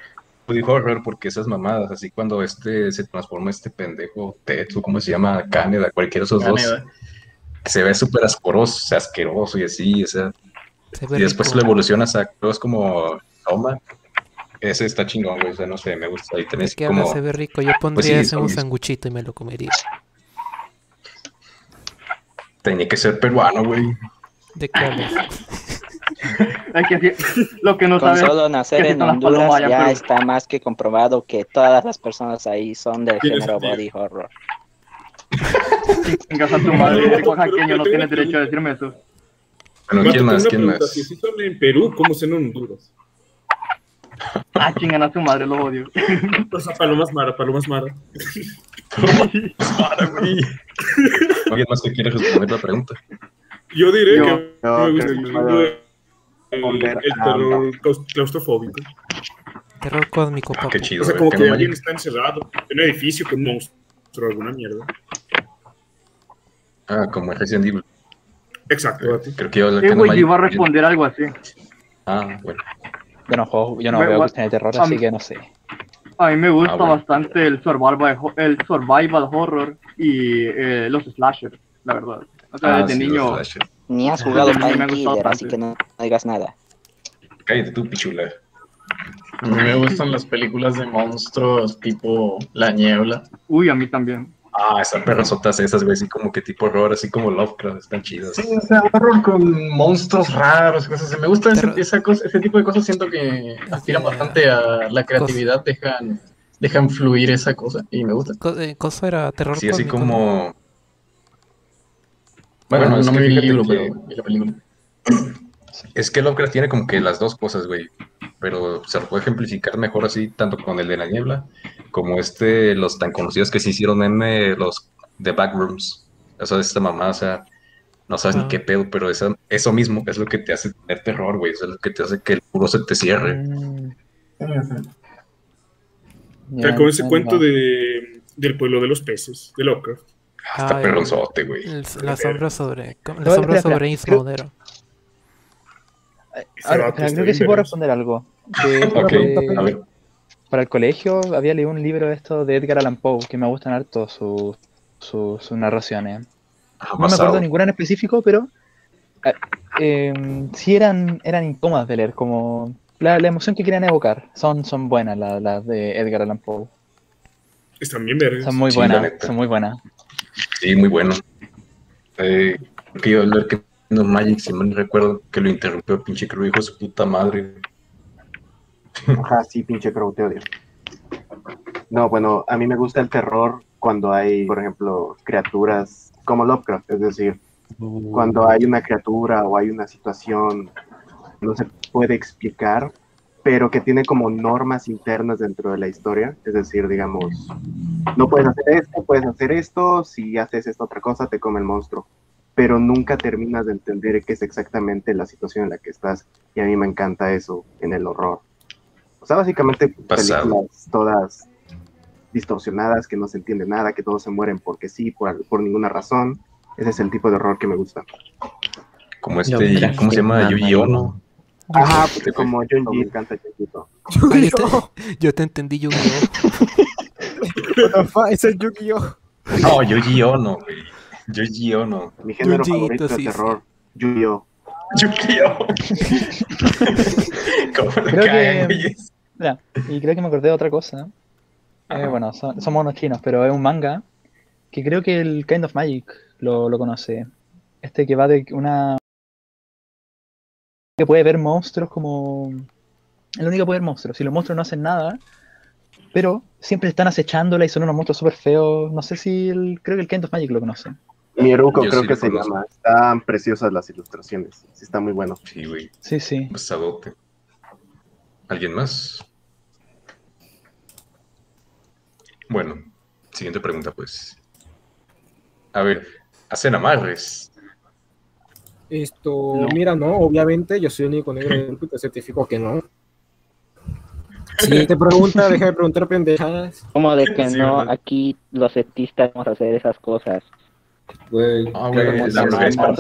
body horror porque esas mamadas, así cuando este se transforma este pendejo, Tetsu, ¿cómo se llama? Caneda, cualquiera de esos Caneda. dos. Se ve súper asqueroso, o sea, asqueroso y así, o sea. Se Y después rico. lo evolucionas a cosas como Toma. Ese está chingón, güey, o sea, no sé, me gusta. Y tenés Es que habla, como... se ve rico. Yo Pues pondría sí, eso en un sanguchito y me lo comería. Tenía que ser peruano, güey. ¿De qué hablas? Es que lo que no Con sabes solo nacer en palomas Honduras en ya Perú. está más que comprobado que todas las personas ahí son del género body horror. Chingas a tu madre, oaxaqueño, no tienes derecho a decirme eso. Bueno, ¿quién más? ¿Quién más? Si son en Perú, ¿cómo son en Honduras? Ah, chingan a su madre, lo odio. O sea, palomas mara, palomas mara. ¿Alguien más que quiere responder la pregunta? Yo diré Yo- que yo me gusta puedo el, el terror claus- claustrofóbico. Terror cósmico, papu. Qué chido, O sea, como que alguien está encerrado en un edificio con un monstruo, alguna mierda. Ah, como en Resident Evil. Exacto, Bati. Creo que yo Eh, güey, yo iba a responder algo así. Ah, bueno. Yo no juego, yo no Me- veo cuestiones de terror, así mí- que no sé. A mí me gusta Ah, bueno. bastante el survival, el survival horror y eh, los slashers, la verdad. O sea, Ah, desde sí, los niño. Ni has jugado Desde niño me ha Time gustado Killer, así que no, no digas nada. Cállate tú, pichula. A mí me gustan las películas de monstruos tipo La Niebla. Uy, a mí también. Ah, esas perrazotas esas, güey, así como que tipo horror, así como Lovecraft, están chidas. Sí, o sea, horror con monstruos raros, cosas así. Me gusta ese, Terror. esa cosa, ese tipo de cosas. Siento que aspiran bastante a la creatividad, dejan, dejan fluir esa cosa y me gusta. Eh, Coso era terror Sí, así cósmico, como... Bueno, Bueno, es no que me vi el libro, que- pero vi la película. Es que Lovecraft tiene como que las dos cosas, güey. Pero se lo puede ejemplificar mejor así, tanto con el de la niebla, como este, los tan conocidos que se hicieron meme, los The Backrooms. Eso de esta mamá, o sea, no sabes Ah. ni qué pedo, pero esa, eso mismo es lo que te hace tener terror, güey. Eso es lo que te hace que el puro se te cierre. Mm, O sea, ya con ese cuento de, del pueblo de los peces, de Lovecraft. Hasta Ah, perronzote, güey. la sombra sobre. La sombra sobre. Ismodero. Ahora, creo que sí puedo responder algo. Que es Ok, de- a ver. para el colegio había leído un libro de esto de Edgar Allan Poe que me gustan harto sus sus sus narraciones. Ah, No me acuerdo ninguna en específico, pero eh, em, sí eran, eran incómodas de leer, como la, la emoción que querían evocar. Son, son buenas las las de Edgar Allan Poe. Están bien vergas. Son muy buenas, son muy buenas. Sí, muy bueno. Eh, que iba a hablar que no Magic, si mal recuerdo que lo interrumpió pinche creo hijo de su puta madre. Ajá, sí, pinche crow, te odio. No, bueno, a mí me gusta el terror cuando hay, por ejemplo, criaturas como Lovecraft, es decir, cuando hay una criatura o hay una situación no se puede explicar, pero que tiene como normas internas dentro de la historia, es decir, digamos, no puedes hacer esto, puedes hacer esto, si haces esta otra cosa te come el monstruo, pero nunca terminas de entender qué es exactamente la situación en la que estás, y a mí me encanta eso en el horror. O sea, básicamente Pasado. películas todas distorsionadas, que no se entiende nada, que todos se mueren porque sí, por, por ninguna razón. Ese es el tipo de horror que me gusta. Como este, ¿cómo se llama? Yuji ¿no? Ono. Ajá, porque como Junji, me encanta Junji. Ah, yo, te, yo te entendí, Yu-Gi-Oh! Ese es Yu-Gi-Oh! No, Yuji Ono, güey. Yuji Ono. Mi género favorito de sí, terror, Yu-Gi-Oh! Yu-Gi-Oh! ¿Cómo lo Creo que-? Ya, y creo que me acordé de otra cosa. Eh, bueno, son, somos unos chinos, pero es un manga que creo que el Kind of Magic lo, lo conoce. Este que va de una... que puede ver monstruos como... El único que puede ver monstruos. Si los monstruos no hacen nada, pero siempre están acechándola y son unos monstruos súper feos. No sé si el... creo que el Kind of Magic lo conoce. Mieruko Yo creo sí que se llama. Están preciosas las ilustraciones. Sí, está muy bueno. Sí, güey. Sí, sí. Basadote. ¿Alguien más? Bueno, siguiente pregunta, pues. A ver, hacen amarres. Esto, mira, no, obviamente yo soy el único negro del grupo y te certifico que no. Siguiente pregunta, deja de preguntar pendejadas. Como de que Sí, no, aquí los etistas vamos a hacer esas cosas. Güey, Ah, güey, la brujería es para.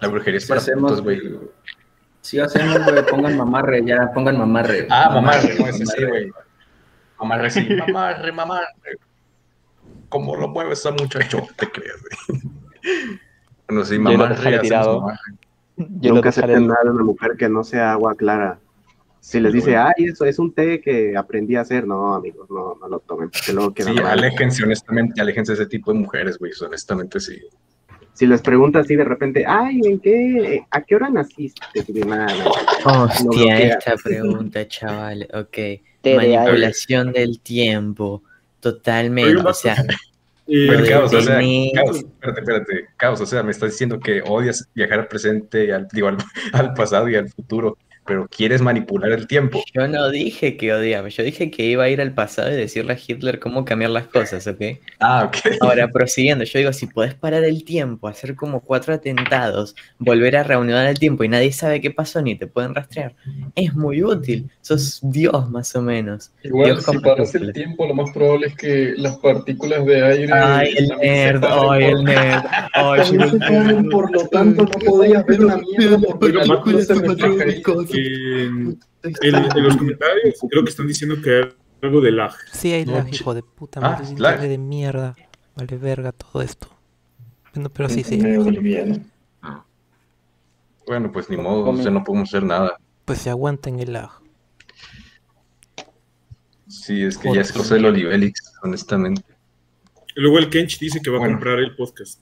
La brujería es Si para hacemos, putos, güey. Si hacemos, güey, pongan mamarre ya, pongan mamarre. Ah, mamarre, no, ese sí, güey. Mamarre, sí. Mamarre, mamarre. ¿Cómo lo mueve esa muchacho? ¿Te crees, güey? Bueno, sí, Yo mamarre. dejaré hacemos tirado. mamarre. Nunca acepten nada de una mujer que no sea agua clara. Si les dice, ay, eso es un té que aprendí a hacer, no, amigos, no, no lo tomen, porque luego Sí, mal. aléjense, honestamente, aléjense de ese tipo de mujeres, güey. Honestamente, sí. Si les preguntas así de repente, ay, ¿en qué, a qué hora naciste? Y nada, no, Hostia, bloquea. esta pregunta, chaval. Ok. Te de Manipulación del tiempo. Totalmente. O sea, Pero, de Caos, o sea, Caos, espérate, espérate, Caos, o sea, me estás diciendo que odias viajar al presente, y al, digo, al, al pasado y al futuro, pero quieres manipular el tiempo. Yo no dije que odiaba, yo dije que iba a ir al pasado y decirle a Hitler cómo cambiar las cosas, ¿ok? Ah, ok. Ahora, prosiguiendo, yo digo, si podés parar el tiempo, hacer como cuatro atentados, volver a reanudar el tiempo y nadie sabe qué pasó ni te pueden rastrear, es muy útil. Sos Dios, más o menos. Igual, Dios si paras el tiempo, lo más probable es que las partículas de aire. Ay, el nerd, ay, por- el nerd, ay, por lo tanto, no podías ver una mierda porque la no se En, los comentarios creo que están diciendo que hay algo de lag. Sí, hay lag, hijo de puta Ah, madre. lag. de mierda. Vale, verga todo esto. Bueno, pero sí, sí. Bueno, pues ni modo, o sea, no podemos hacer nada. Pues se aguanten el lag. Sí, es que ya es cosa del Olivélix, honestamente. Luego el Kench dice que va a comprar el podcast.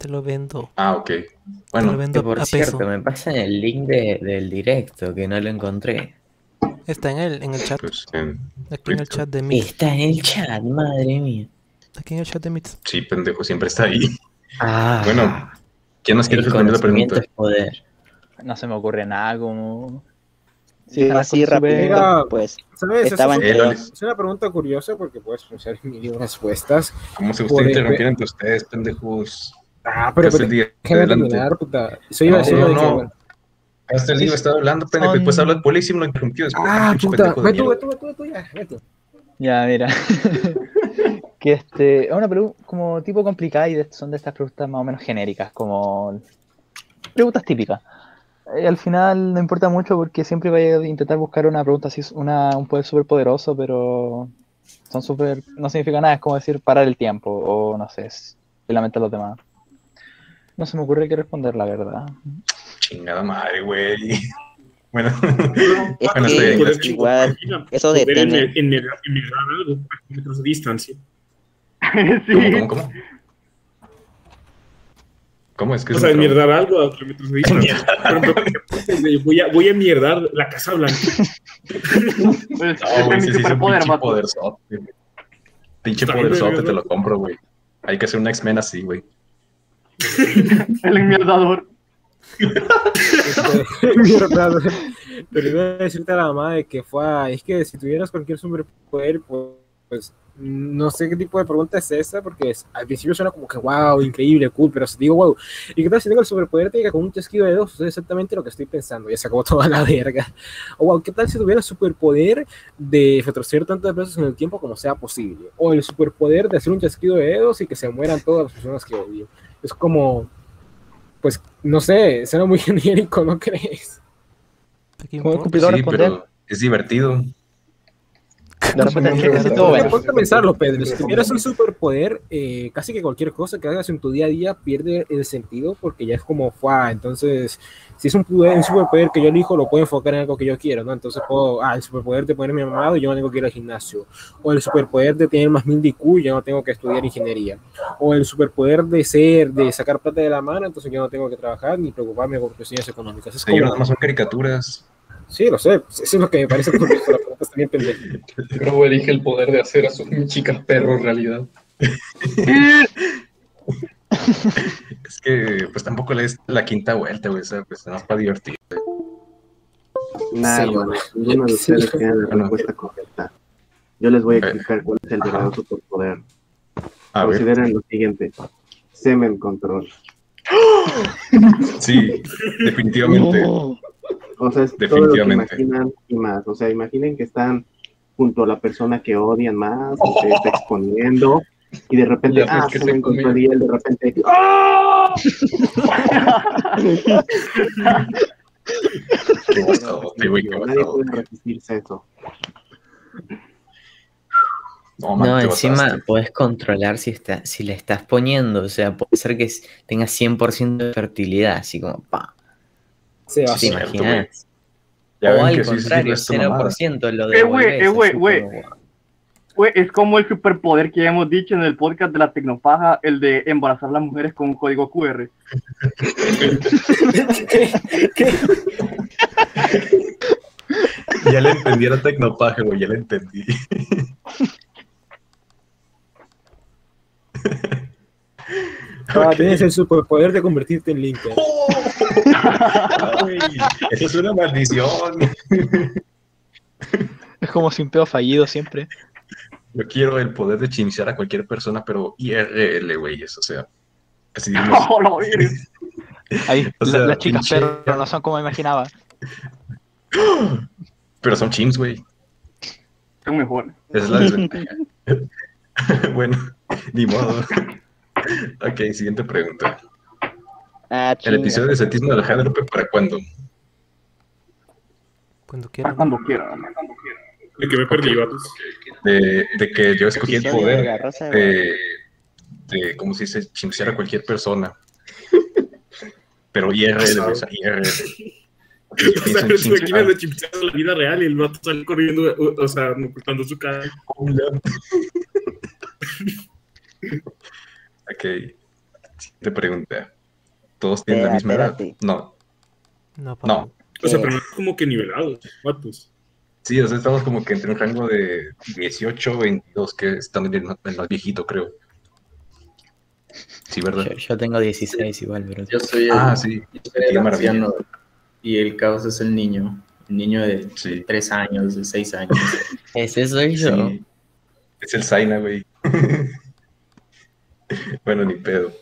Te lo vendo. Ah, ok. Te Bueno, lo vendo Que por a cierto, peso. me pasan el link de- del directo, que no lo encontré. Está en el, en el chat. pues, en- Aquí en el chat de Mix. Está en el chat, madre mía. Aquí en el chat de Mix. sí, pendejo, siempre está ahí. Ah, Bueno, ¿quién nos quiere responder la pregunta? es poder. No se me ocurre nada como. Sí, así Mira, pues. ¿Sabes? Estaban es, una, Lolis. es una pregunta curiosa porque puedes pensar en mil respuestas. ¿Cómo se Por gusta el- interrumpir entre ustedes, pendejos? Ah, pero, pero déjame terminar, puta. Eso iba a No, decir no, que, no. bueno, Hasta el día estaba hablando, pendejo, y después habla el policía y lo interrumpió después. Ah, pinche puta. Ve tú, ve tú, ve tú, ve tú, ya, ve tú. Ya, mira. que este. Es una pregunta como tipo complicada y de- son de estas preguntas más o menos genéricas, como. Preguntas típicas. Eh, al final no importa mucho porque siempre voy a intentar buscar una pregunta así, una, un poder súper poderoso, pero son súper. No significa nada, es como decir parar el tiempo o no sé, es la mente de los demás. No se me ocurre qué responder, la verdad. Chingada madre, güey. Bueno, Es bueno, que estoy bien, gracias. igual, eso enmer- enmerdar algo a kilómetros de distancia. ¿Cómo, cómo, cómo? ¿Cómo es que O sea, enmierdar algo a kilómetros de distancia. Voy a, voy a enmierdar la Casa Blanca. Pues, No, güey, sí, sí, es un superpoder, pinche poderzote. Pinche poderzote, te lo compro, güey. Hay que hacer un X-Men así, güey. El enmierdador. Este, pero iba a decirte a la mamá de que fue, es que si tuvieras cualquier superpoder, pues, pues, no sé qué tipo de pregunta es esa, porque al principio suena como que wow, increíble, cool, pero si digo wow, ¿y qué tal si tengo el superpoder te diga con un chasquido de dedos? Es exactamente lo que estoy pensando, ya se acabó toda la verga. O wow, ¿qué tal si tuviera el superpoder de retroceder tantas veces en el tiempo como sea posible? O el superpoder de hacer un chasquido de dedos y que se mueran todas las personas que odio. Es como, pues, no sé, suena muy genérico, ¿no crees? Como Sí, pero es divertido. Bueno. ponte a pensarlo, Pedro. Si tuvieras un superpoder, eh, casi que cualquier cosa que hagas en tu día a día pierde el sentido porque ya es como, fue entonces, si es un, poder- un superpoder que yo elijo, lo puedo enfocar en algo que yo quiero, ¿no? Entonces puedo, ah, el superpoder de ponerme mamado y yo no tengo que ir al gimnasio. O el superpoder de tener más mil de IQ y yo no tengo que estudiar ingeniería. O el superpoder de ser, de sacar plata de la mano, entonces yo no tengo que trabajar ni preocuparme por cuestiones económicas. Es como- nada más son caricaturas. Sí, lo sé. Eso es lo que me parece está bien elige el poder de hacer a sus chicas perros realidad. Es que, pues tampoco le des la quinta vuelta, güey. O sea, pues nada más para divertir. Nada, Sí, bueno, ninguno de ustedes tiene la Bueno. respuesta correcta. Yo les voy a explicar cuál es el verdadero superpoder. A ver. Consideren lo siguiente. Semen control. Sí, definitivamente. O sea, es todo lo que imaginan y más. O sea, imaginen que están junto a la persona que odian más, o se está exponiendo, y de repente, ah, que se se me encontró. Ariel, de repente, ¡ah! Qué basadote, güey, qué Nadie puede resistirse a eso. No, man, No, te encima basaste. puedes controlar si, está, si le estás poniendo. O sea, puede ser que tenga 100% de fertilidad, así como pa. Se va. Ya o al que sí, sí, contrario, sí, esta mamada. 0% lo Eh, güey, eh, güey, güey. es como el superpoder que ya hemos dicho en el podcast de la tecnopaja, el de embarazar a las mujeres con un código QR. Ya le entendí a la tecnopaje, güey, ya le entendí. Ah, tienes el superpoder de convertirte en Lincoln. Ay, eso es una maldición. Es como sin peo fallido siempre. Yo quiero el poder de chinchar a cualquier persona, pero IRL, güey, eso, o sea. Así digamos, Oh, la verga. Ahí, O sea, las chicas pinche- perros no son como imaginaba. pero son chins, güey. Son mejores. Esa es la desventaja. bueno, ni modo. Ok, siguiente pregunta. Ah, ¿El episodio de Cetismo de Alejandro para cuándo? Cuando Ah, quieran. Cuando quiera. De que me perdí, vatos. De, de que yo escogí el poder Rosa de de, ¿cómo se dice? Chinchear a cualquier persona. Pero IRL, o sea, IRL. O sea, se de la vida real y el vato sale corriendo, o, o sea, ocultando su cara. Ok. Siguiente pregunta. ¿Todos tienen la misma edad? No. No. No. O sea, Eh. pero no es como que nivelados, vatos. Sí, o sea, estamos como que entre un rango de 18 22, que están en el, más viejito, creo. Sí, ¿verdad? Yo, yo tengo 16 igual, pero. Yo soy el, Ah, sí. yo soy el anciano y el caos es el niño. El niño de Sí. 3 años, de 6 años. Ese soy yo. Sí. Es el Zaina, güey. bueno, ni pedo.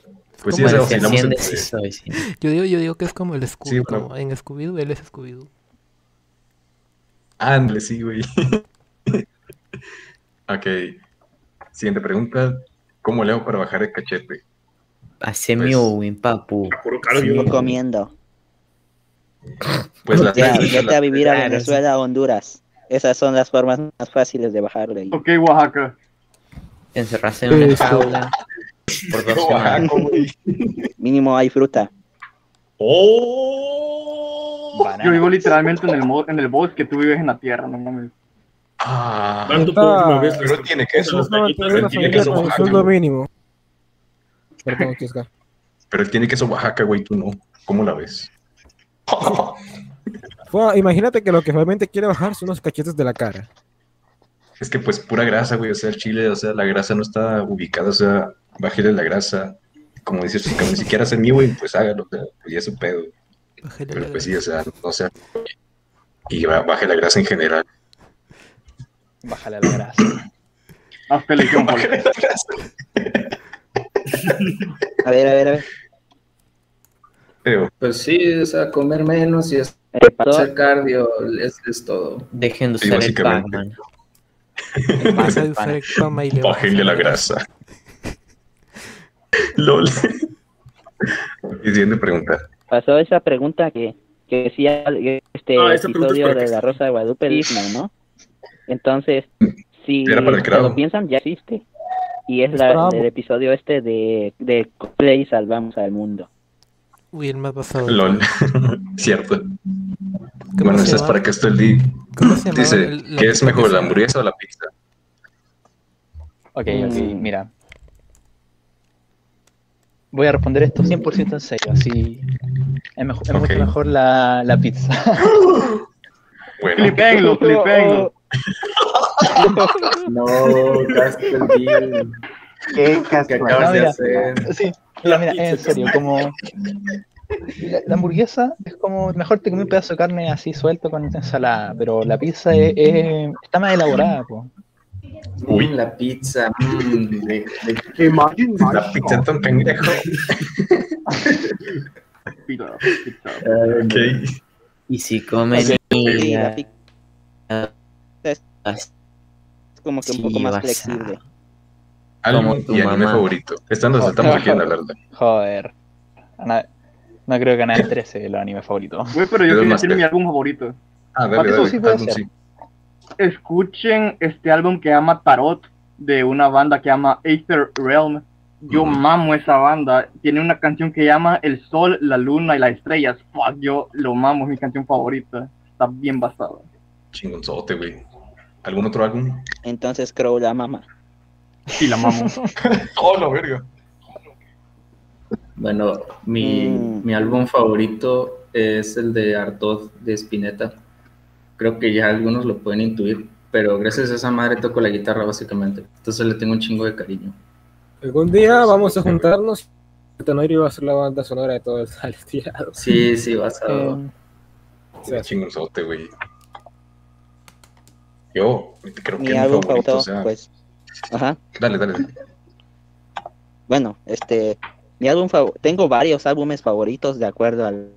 Pues sí, o Como sea, el que oscilamos asciende, entre- sí soy, sí. Yo digo, yo digo que es como el Scooby. Sí, bueno. como en Scooby-Doo, él es Scooby-Doo. Ándale, sí, güey. ok. Siguiente pregunta. ¿Cómo le hago para bajar el cachete? Hace Pues- mewing, papu. Sigo comiendo. Pues la Ya, vete a vivir a Claro, Venezuela, a Honduras. Esas son las formas más fáciles de bajarle. Ok, Oaxaca. Te encerraste en una Eso. jaula por dos semanas. Oaxaca, güey. Mínimo hay fruta. ¡Oh! Yo vivo literalmente en el, mo- en el bosque, tú vives en la tierra, no mames. Ah, Tanto por última vez. pero tiene queso. Una él tiene queso Oaxaca. sueldo güey. mínimo. Perdón. Pero él tiene queso Oaxaca, güey, tú no. ¿Cómo la ves? Imagínate que lo que realmente quiere bajar son los cachetes de la cara. Es que pues pura grasa, güey, o sea, el chile, o sea, la grasa no está ubicada, o sea, bájale la grasa. Como dices, si ni siquiera hacer mi, güey, pues hágalo, o sea, pues ya es su pedo. Bájale Pero pues sí, o sea, no sea. Y ba- baje la grasa en general. Bájale a la grasa. John Paul. Bájale la grasa. A ver, a ver, a ver. Pero, Pues sí, o sea, comer menos y es- Eh, hacer cardio es, es todo. Dejen de Sí, usar el. Pac-Man. Deja de usar el Pama y le bájenle la grasa. LOL. Siguiente pregunta. pasó esa pregunta que, que decía este Ah, es episodio para de que- la Rosa de Guadalupe es Disney, ¿no? Entonces, si lo piensan, ya existe. Y es Es la, el episodio este de, de Play Salvamos al Mundo. Uy, el más basado. LOL. Cierto. ¿Cómo Bueno, eso es para que esto el di. ¿Cómo se llamaba Dice, el- ¿qué es mejor, la hamburguesa o la pizza? Ok, ok, mira. Voy a responder esto 100% en serio, así. Es, mejor, es mucho mejor la, la pizza. Bueno, Flipenlo, flipenlo. No, Castle. ¿Qué acabas No, de mira. hacer? Sí, mira, mira, en serio, como. La, la hamburguesa es como. Mejor te comí un pedazo de carne así suelto con ensalada, pero la pizza es, es- está más elaborada, po. Uy, la pizza. mm, de- de- Imagine la pizza tan pendejo. Pizza, pizza. Ay, Ok. Y si comen niña, la Es como que un poco Sí, más flexible. Tu y anime mamá. favorito. Estando estamos aquí en hablar de. Joder. Na- no creo que a nadie le interese el anime favorito. Güey, pero yo más decir mi álbum favorito. Ah, dale, dale, sí puede álbum ser. sí. Escuchen este álbum que llama Tarot de una banda que llama Aether Realm. Yo mamo esa banda. Tiene una canción que llama El Sol, la Luna y las Estrellas. Fuck, yo lo mamo, es mi canción favorita. Está bien basada. Chingonzote, güey. ¿Algún otro álbum? Entonces Crow la mama. Sí, la mamo. oh, la verga. Bueno, mi, Mm. mi álbum favorito es el de Artaud de Spinetta. Creo que ya algunos lo pueden intuir, pero gracias a esa madre toco la guitarra básicamente. Entonces le tengo un chingo de cariño. Algún día vamos a juntarnos. Tenoiri va a ser la banda sonora de todo el sale tirado. Sí, sí, vas a... Eh, Sí, así. Chingonzote, güey. Yo creo que Mi mi álbum favorito, favorito, o sea. pues. Ajá. Dale, dale. Bueno, este, mi álbum tengo varios álbumes favoritos de acuerdo al,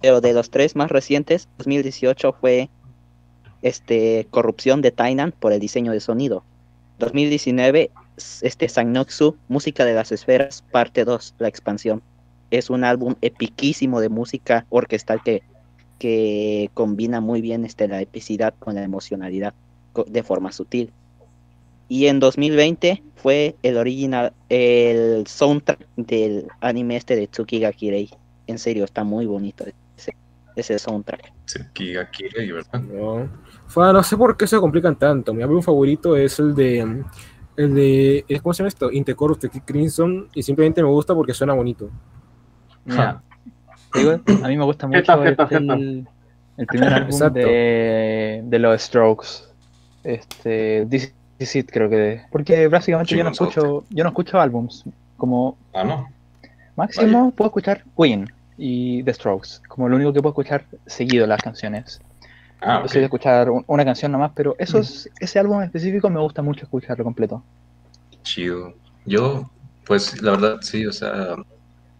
pero de los tres más recientes, 2018 fue este Corrupción de Tainan por el diseño de sonido. 2019 s- este Sannoxu, Música de las Esferas, parte 2, la expansión. Es un álbum epiquísimo de música orquestal que, que combina muy bien este, la epicidad con la emocionalidad de forma sutil. Y en 2020 fue el original, el soundtrack del anime este de Tsukiga Kirei. En serio, está muy bonito ese, ese soundtrack. Tsukiga Kirei, ¿verdad? No. Fue, no sé por qué se complican tanto. Mi álbum favorito es el de. El de. eh, ¿Cómo se llama esto? Interchorus de Crimson. Y simplemente me gusta porque suena bonito. Mira, digo, a mí me gusta mucho este, el, el primer álbum de, de los Strokes. Este, This Is It, creo que. Porque básicamente yo no escucho, yo no escucho álbums. Como Ah, no. máximo puedo escuchar Queen y The Strokes. Como lo único que puedo escuchar seguido las canciones. Ah, Yo soy de ok. escuchar un- una canción nomás, pero esos, ese álbum en específico me gusta mucho escucharlo completo. Chido. Yo, pues, la verdad, sí, o sea,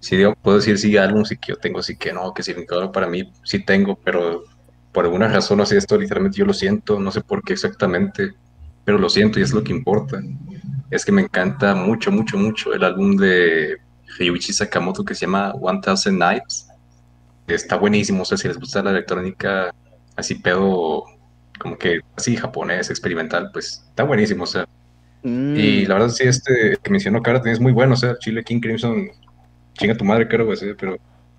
sí digo, puedo decir sí álbumes y que yo tengo, sí que no, que significado para mí, sí tengo, pero por alguna razón, sé, esto literalmente yo lo siento, no sé por qué exactamente, pero lo siento y es lo que importa. Es que me encanta mucho, mucho, mucho el álbum de Ryuichi Sakamoto que se llama One Thousand Nights. Está buenísimo, o sea, si les gusta la electrónica así pedo, como que así japonés, experimental, pues está buenísimo, o sea. Mm, Y la verdad, sí, este que mencionó Cara también es muy bueno, o sea, Chile King Crimson, chinga tu madre, caro, güey, sí, pero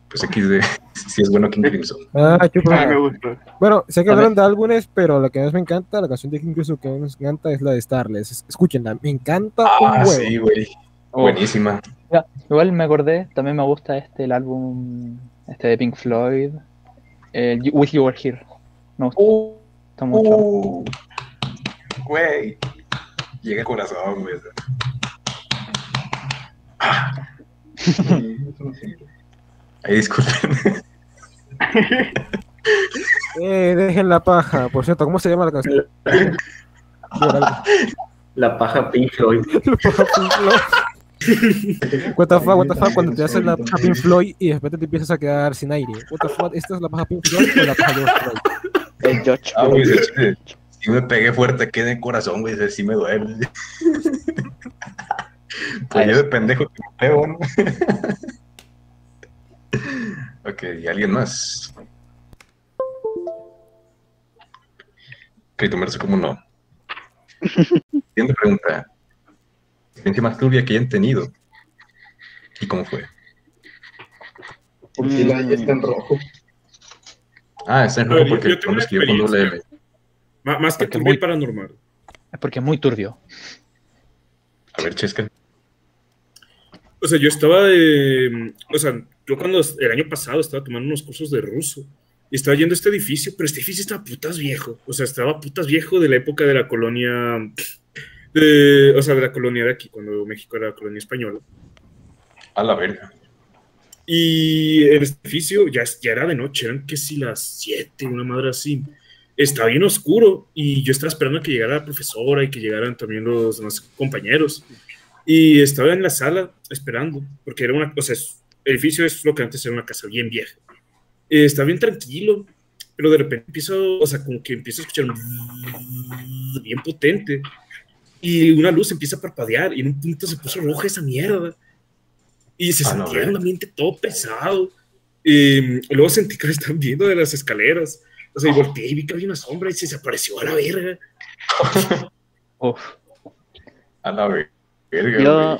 pues XD, sí es bueno King Crimson. Ah, A chupa. mí me gusta. Bueno, sé que hablan de álbumes, pero la que más me encanta, la canción de King Crimson que más me encanta es la de Starless. Es- Escúchenla, me encanta un Ah, huevo. sí, güey, Oh. buenísima. Ya, igual me acordé, también me gusta este el álbum este de Pink Floyd, el You- With You Were Here. Me gusta mucho. Uh, Güey, llega el corazón, güey. Ah. Ay, disculpen. Eh, dejen la paja. Por cierto, ¿cómo se llama la canción? La paja Pink Floyd. What the fuck, what the fuck, cuando te hacen la paja Pink Floyd y de repente te empiezas a quedar sin aire. What the fuck, ¿esta es la paja Pink Floyd o la paja George Floyd? el George Ah, güey, sí me pegué fuerte aquí en el corazón, güey, sí me duele. Pues yo de pendejo que me pego, ¿no? Ok, ¿y alguien más? Ok, tomarse como no. Siguiente pregunta. ¿Experiencia más turbia que hayan tenido? ¿Y cómo fue? Porque la ya está en rojo. Ah, está en A ver, rojo porque yo tengo una escribió con doble. Má- Más que turbio muy- paranormal. Es porque es muy turbio. A ver, Chesca. O sea, yo estaba de. O sea, yo cuando el año pasado estaba tomando unos cursos de ruso y estaba yendo a este edificio, pero este edificio estaba putas viejo. O sea, estaba putas viejo de la época de la colonia. de- o sea, de la colonia de aquí, cuando México era colonia española. A la verga. Y el edificio ya, ya era de noche, eran que si las 7, una madre así. Estaba bien oscuro y yo estaba esperando que llegara la profesora y que llegaran también los demás compañeros. Y estaba en la sala esperando, porque era una, o sea, el edificio es lo que antes era una casa bien vieja. Eh, estaba bien tranquilo pero de repente empiezo, o sea, como que empiezo a escuchar un bien potente y una luz empieza a parpadear y en un punto se puso roja esa mierda y se A la sentía verga. un ambiente todo pesado. Eh, luego sentí que me estaban viendo de las escaleras. O sea, y volteé y vi que había una sombra y se desapareció a la verga. A la verga, Yo,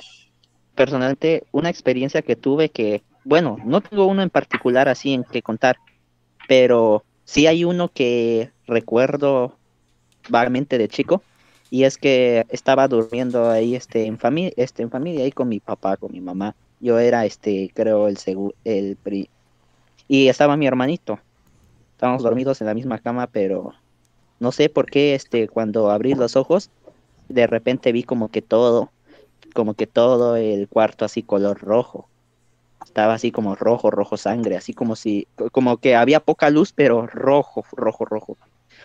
personalmente, una experiencia que tuve que, bueno, no tengo uno en particular así en que contar, pero sí hay uno que recuerdo vagamente de chico, y es que estaba durmiendo ahí este, en, familia este, en familia, ahí con mi papá, con mi mamá. Yo era, este, creo, el el pri- y estaba mi hermanito. Estábamos dormidos en la misma cama, pero no sé por qué, este, cuando abrí los ojos, de repente vi como que todo, como que todo el cuarto así color rojo. Estaba así como rojo, rojo sangre, así como si, como que había poca luz, pero rojo, rojo, rojo.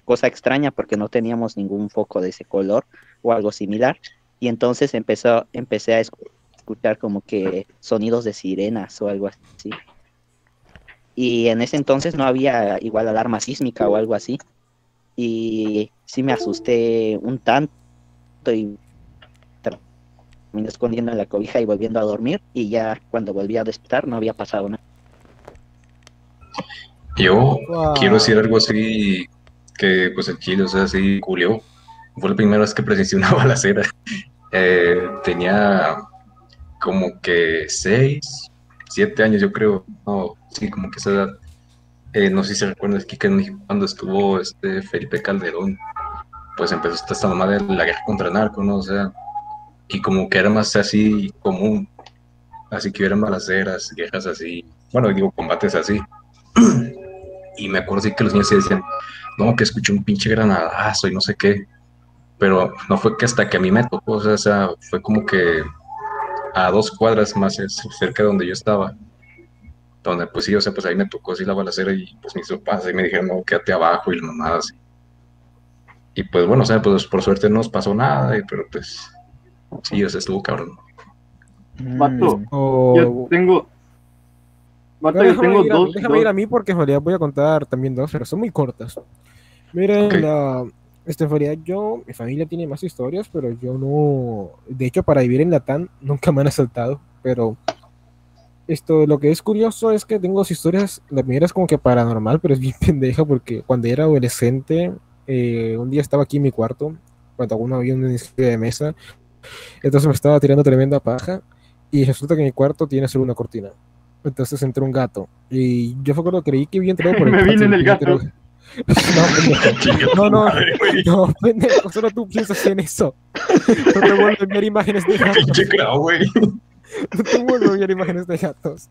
Cosa extraña porque no teníamos ningún foco de ese color o algo similar. Y entonces empezó, empecé a escu- escuchar como que sonidos de sirenas o algo así. Y en ese entonces no había igual alarma sísmica o algo así. Y sí me asusté un tanto y terminé escondiendo en la cobija y volviendo a dormir. Y ya cuando volví a despertar no había pasado nada. Yo Wow. quiero decir algo así que, pues, el chile, o sea, así, culió. Fue la primera vez que presencié una balacera. Eh, tenía como que seis, siete años, yo creo. No, sí, como que esa edad. Eh, no sé si se recuerdan aquí que en México cuando estuvo este Felipe Calderón, pues empezó esta, esta mamá de la guerra contra el narco, ¿no? O sea, y como que era más así común. Así que hubieran balaceras, guerras así, bueno, digo, combates así. Y me acuerdo sí que los niños sí decían, no, que escuché un pinche granadazo y no sé qué. Pero no fue que hasta que a mí me tocó, o sea, fue como que a dos cuadras más cerca de donde yo estaba. Donde pues sí, o sea, pues ahí me tocó así la balacera y pues mis papás ahí me dijeron, no, quédate abajo y la mamá así. Y pues bueno, o sea, pues por suerte no nos pasó nada, pero pues sí, o sea, estuvo cabrón. Vato, O- yo tengo. Vato, No, yo déjame, tengo ir a, dos. déjame dos- ir a mí porque en realidad voy a contar también dos, pero son muy cortas. Miren, Ok. la, este, en realidad yo, mi familia tiene más historias, pero yo no, de hecho para vivir en Latam nunca me han asaltado, pero esto, lo que es curioso es que tengo dos historias, la primera es como que paranormal, pero es bien pendeja porque cuando era adolescente, eh, un día estaba aquí en mi cuarto, cuando aún no había un inicio de mesa, entonces me estaba tirando tremenda paja y resulta que mi cuarto tiene solo una cortina. Entonces entró un gato. Y yo fue cuando creí que había entrado por el Me vine en el entró- gato. No. No, no, no, pendejo, solo tú piensas en eso. No te vuelvo a enviar imágenes de gatos. Pinche güey. No te vuelvo a enviar imágenes de gatos.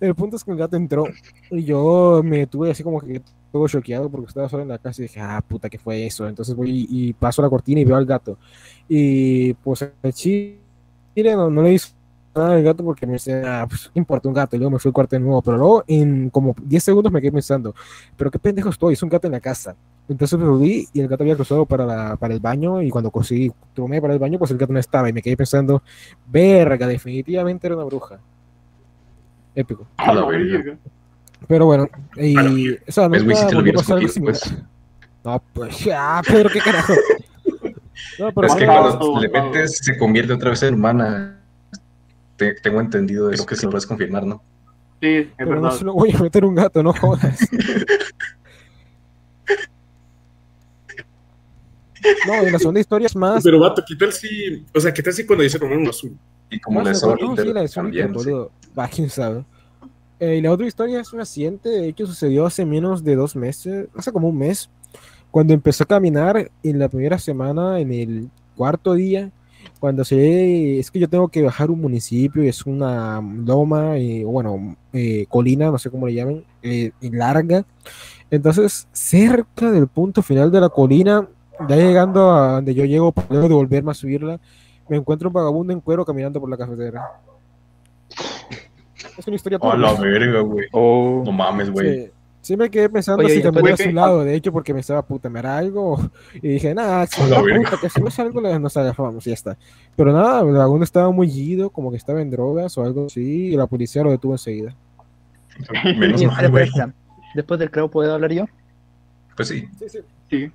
El punto es que el gato entró y yo me tuve así como que todo choqueado porque estaba solo en la casa y dije, ah, puta, ¿qué fue eso? Entonces voy y paso la cortina y veo al gato. Y pues el chile no, no le hizo nada al gato porque me decía, ah, pues, ¿qué importa un gato? Y luego me fui al cuarto de nuevo. Pero luego en como 10 segundos me quedé pensando, pero qué pendejo estoy, es un gato en la casa. Entonces me volví y el gato había cruzado para, la- para el baño y cuando conseguí, tomé para el baño, pues el gato no estaba y me quedé pensando, verga, definitivamente era una bruja. Épico. A la verga. Pero bueno, y o sea, ¿Ves, güey? Si nunca te lo similar. pues. No, pues ya, Pedro, qué carajo. No, pero es que bueno, cuando le metes se convierte otra vez en humana. Te- tengo entendido eso que si lo puedes confirmar, ¿no? Sí, es pero no verdad. se lo voy a meter un gato, no jodas. No, y la segunda historia es más. Pero, vato, ¿qué tal si. O sea, ¿qué tal si cuando dice Romero un azul? Y como no, sí. boludo. Va, quién sabe. Eh, y la otra historia es reciente, de hecho sucedió hace menos de dos meses, hace como un mes, cuando empezó a caminar en la primera semana, en el cuarto día, cuando se es que yo tengo que bajar un municipio, es una loma, eh, bueno, eh, colina, no sé cómo le llaman, eh, larga. Entonces, cerca del punto final de la colina, ya llegando a donde yo llego, para luego de volverme a subirla, me encuentro un vagabundo en cuero caminando por la cafetera. Es una historia A la verga, güey. Oh. No mames, güey. Sí, sí me quedé pensando Oye, si y caminar a su lado, de hecho, porque me estaba puta, ¿me hará algo? Y dije, nada, si A la puta, que si no es algo, le- nos agafamos y ya está. Pero nada, el vagabundo estaba muy ido, como que estaba en drogas o algo así, y la policía lo detuvo enseguida. Menos mal, güey. Después del creo, ¿puedo hablar yo? Pues sí. Sí.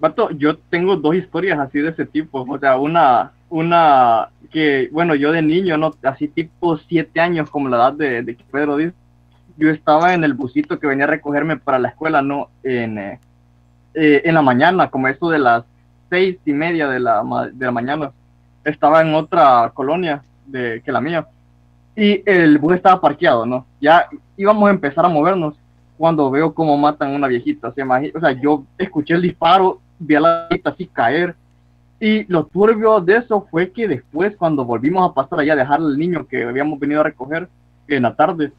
Vato, yo tengo dos historias así de ese tipo. O sea, una, una que, bueno, yo de niño, ¿no? Así tipo siete años, como la edad de, de que Pedro dice. Yo estaba en el busito que venía a recogerme para la escuela, ¿no? En, eh, eh, en la mañana, como eso de las seis y media de la, de la mañana. Estaba en otra colonia de, que la mía. Y el bus estaba parqueado, ¿no? Ya íbamos a empezar a movernos cuando veo cómo matan a una viejita. Se imagi- o sea, yo escuché el disparo, vi a la viejita así caer. Y lo turbio de eso fue que después, cuando volvimos a pasar allá a dejar al niño que habíamos venido a recoger en la tarde,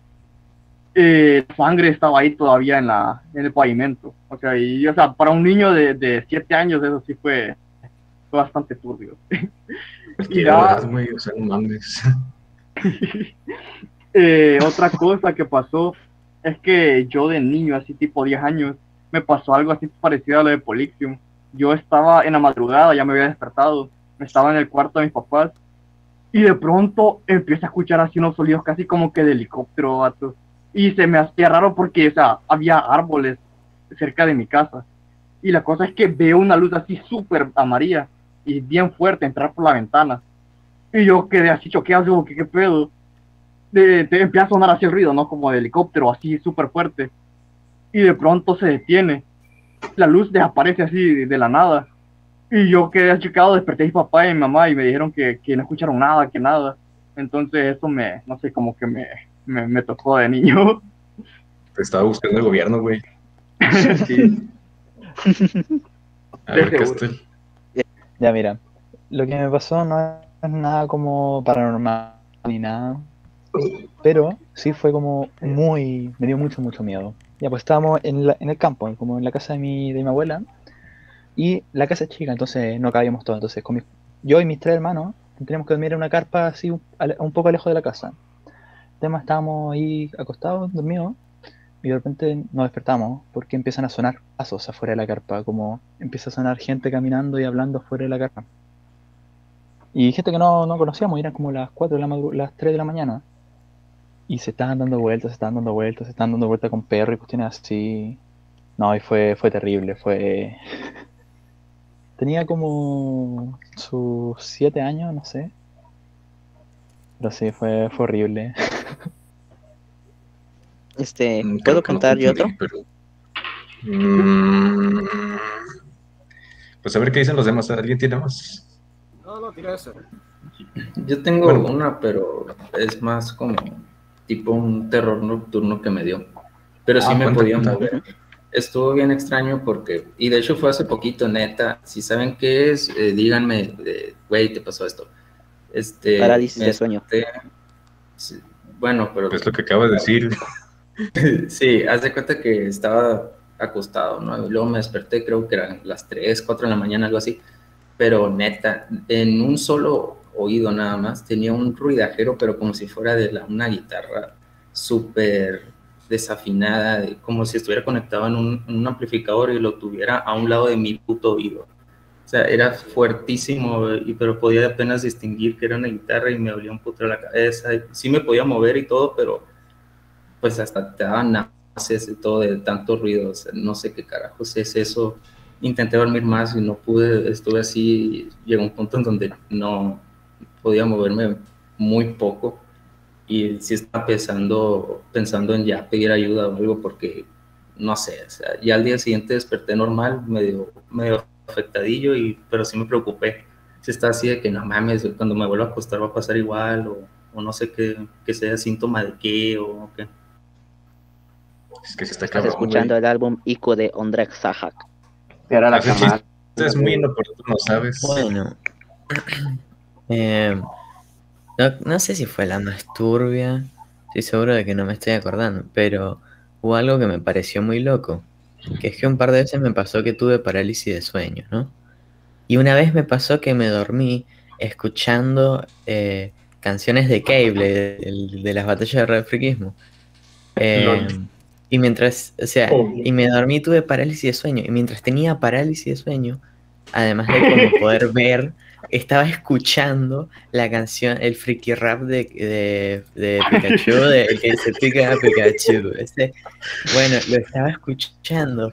eh, sangre estaba ahí todavía en, la, en el pavimento. O sea, y, o sea, para un niño de, de siete años, eso sí fue, fue bastante turbio. Y ya-. Eh, otra cosa que pasó es que yo de niño, así tipo 10 años, me pasó algo así parecido a lo de Polixium. Yo estaba en la madrugada, ya me había despertado, estaba en el cuarto de mis papás y de pronto empiezo a escuchar así unos sonidos casi como que de helicóptero, vato. Y se me hacía raro porque, o había árboles cerca de mi casa. Y la cosa es que veo una luz así súper amarilla y bien fuerte entrar por la ventana. Y yo quedé así choqueado, digo, ¿qué, pedo? De- empieza a sonar así el ruido, ¿no? Como de helicóptero, así súper fuerte. Y de pronto se detiene. La luz desaparece así de, de la nada. Y yo quedé achicado, desperté a mi papá y mi mamá y me dijeron que, que no escucharon nada, que nada. Entonces eso me, no sé, como que me, me, me tocó de niño. Te estaba buscando el gobierno, güey. Sí. A ver. Castel. Ya, mira, lo que me pasó no es nada como paranormal ni nada, pero sí fue como muy, me dio mucho, mucho miedo. Ya, pues estábamos en, la- en el campo, como en la casa de mi, de mi abuela, y la casa es chica, entonces no cabíamos todos. Entonces, con mis- yo y mis tres hermanos teníamos que dormir en una carpa así un, poco lejos de la casa. El tema estábamos ahí acostados, dormidos, y de repente nos despertamos porque empiezan a sonar pasos afuera de la carpa, como empieza a sonar gente caminando y hablando afuera de la carpa. Y gente que no, no conocíamos, eran como las 4 de la las 3 de la mañana. Y se estaban dando vueltas, se estaban dando vueltas, se estaban dando vueltas con perro y cuestiones así. No, y fue, fue terrible, fue... Tenía como sus 7 años, no sé. Pero sí, fue, fue horrible. Este, Mm, ¿puedo no contar yo otro? pero- Mm, Pues a ver qué dicen los demás. ¿Alguien tiene más? No, no, tira eso. Yo tengo Bueno. una, pero es más como tipo un terror nocturno que me dio. Pero sí Ah, me podía mover. Estuvo bien extraño porque, y de hecho fue hace poquito, neta. Si saben qué es, eh, díganme, eh, güey, te pasó esto. Este, Parálisis de sueño. sí, bueno, pero Es lo que acabo de decir. Sí, haz de cuenta que estaba acostado, ¿no? Y luego me desperté, creo que eran las 3, 4 de la mañana, algo así. Pero neta, en un solo oído nada más, tenía un ruidajero, pero como si fuera de la- una guitarra súper desafinada, de- como si estuviera conectado en un, en un amplificador y lo tuviera a un lado de mi puto oído. O sea, era fuertísimo, y, pero podía apenas distinguir que era una guitarra y me dolía un puto la cabeza. y Sí me podía mover y todo, pero pues hasta te daban náuseas y todo de tanto ruido, o sea, no sé qué carajos es eso. Intenté dormir más y no pude, estuve así, llegó un punto en donde no podía moverme muy poco y sí estaba pensando, pensando en ya pedir ayuda o algo porque no sé, o sea, ya al día siguiente desperté normal, medio, medio afectadillo, y, pero sí me preocupé. Si está así de que no mames, cuando me vuelva a acostar va a pasar igual o, o no sé qué, que sea síntoma de qué o qué. Es que se está Estás cabrón, escuchando güey. el álbum Ico de Ondrek Sahak. Era la Ese cama. es muy inoportuno, ¿sabes? Bueno. Eh, no, no sé si fue la más turbia. Estoy seguro de que no me estoy acordando. Pero hubo algo que me pareció muy loco. Que es que un par de veces me pasó que tuve parálisis de sueño, ¿no? Y una vez me pasó que me dormí escuchando eh, canciones de Cable, de, de las batallas de refriquismo. Eh, y mientras, o sea, Oh. y me dormí tuve parálisis de sueño. Y mientras tenía parálisis de sueño, además de como poder ver, estaba escuchando la canción, el freaky rap de, de, de Pikachu, de, el que se pica a Pikachu. Ese, bueno, lo estaba escuchando.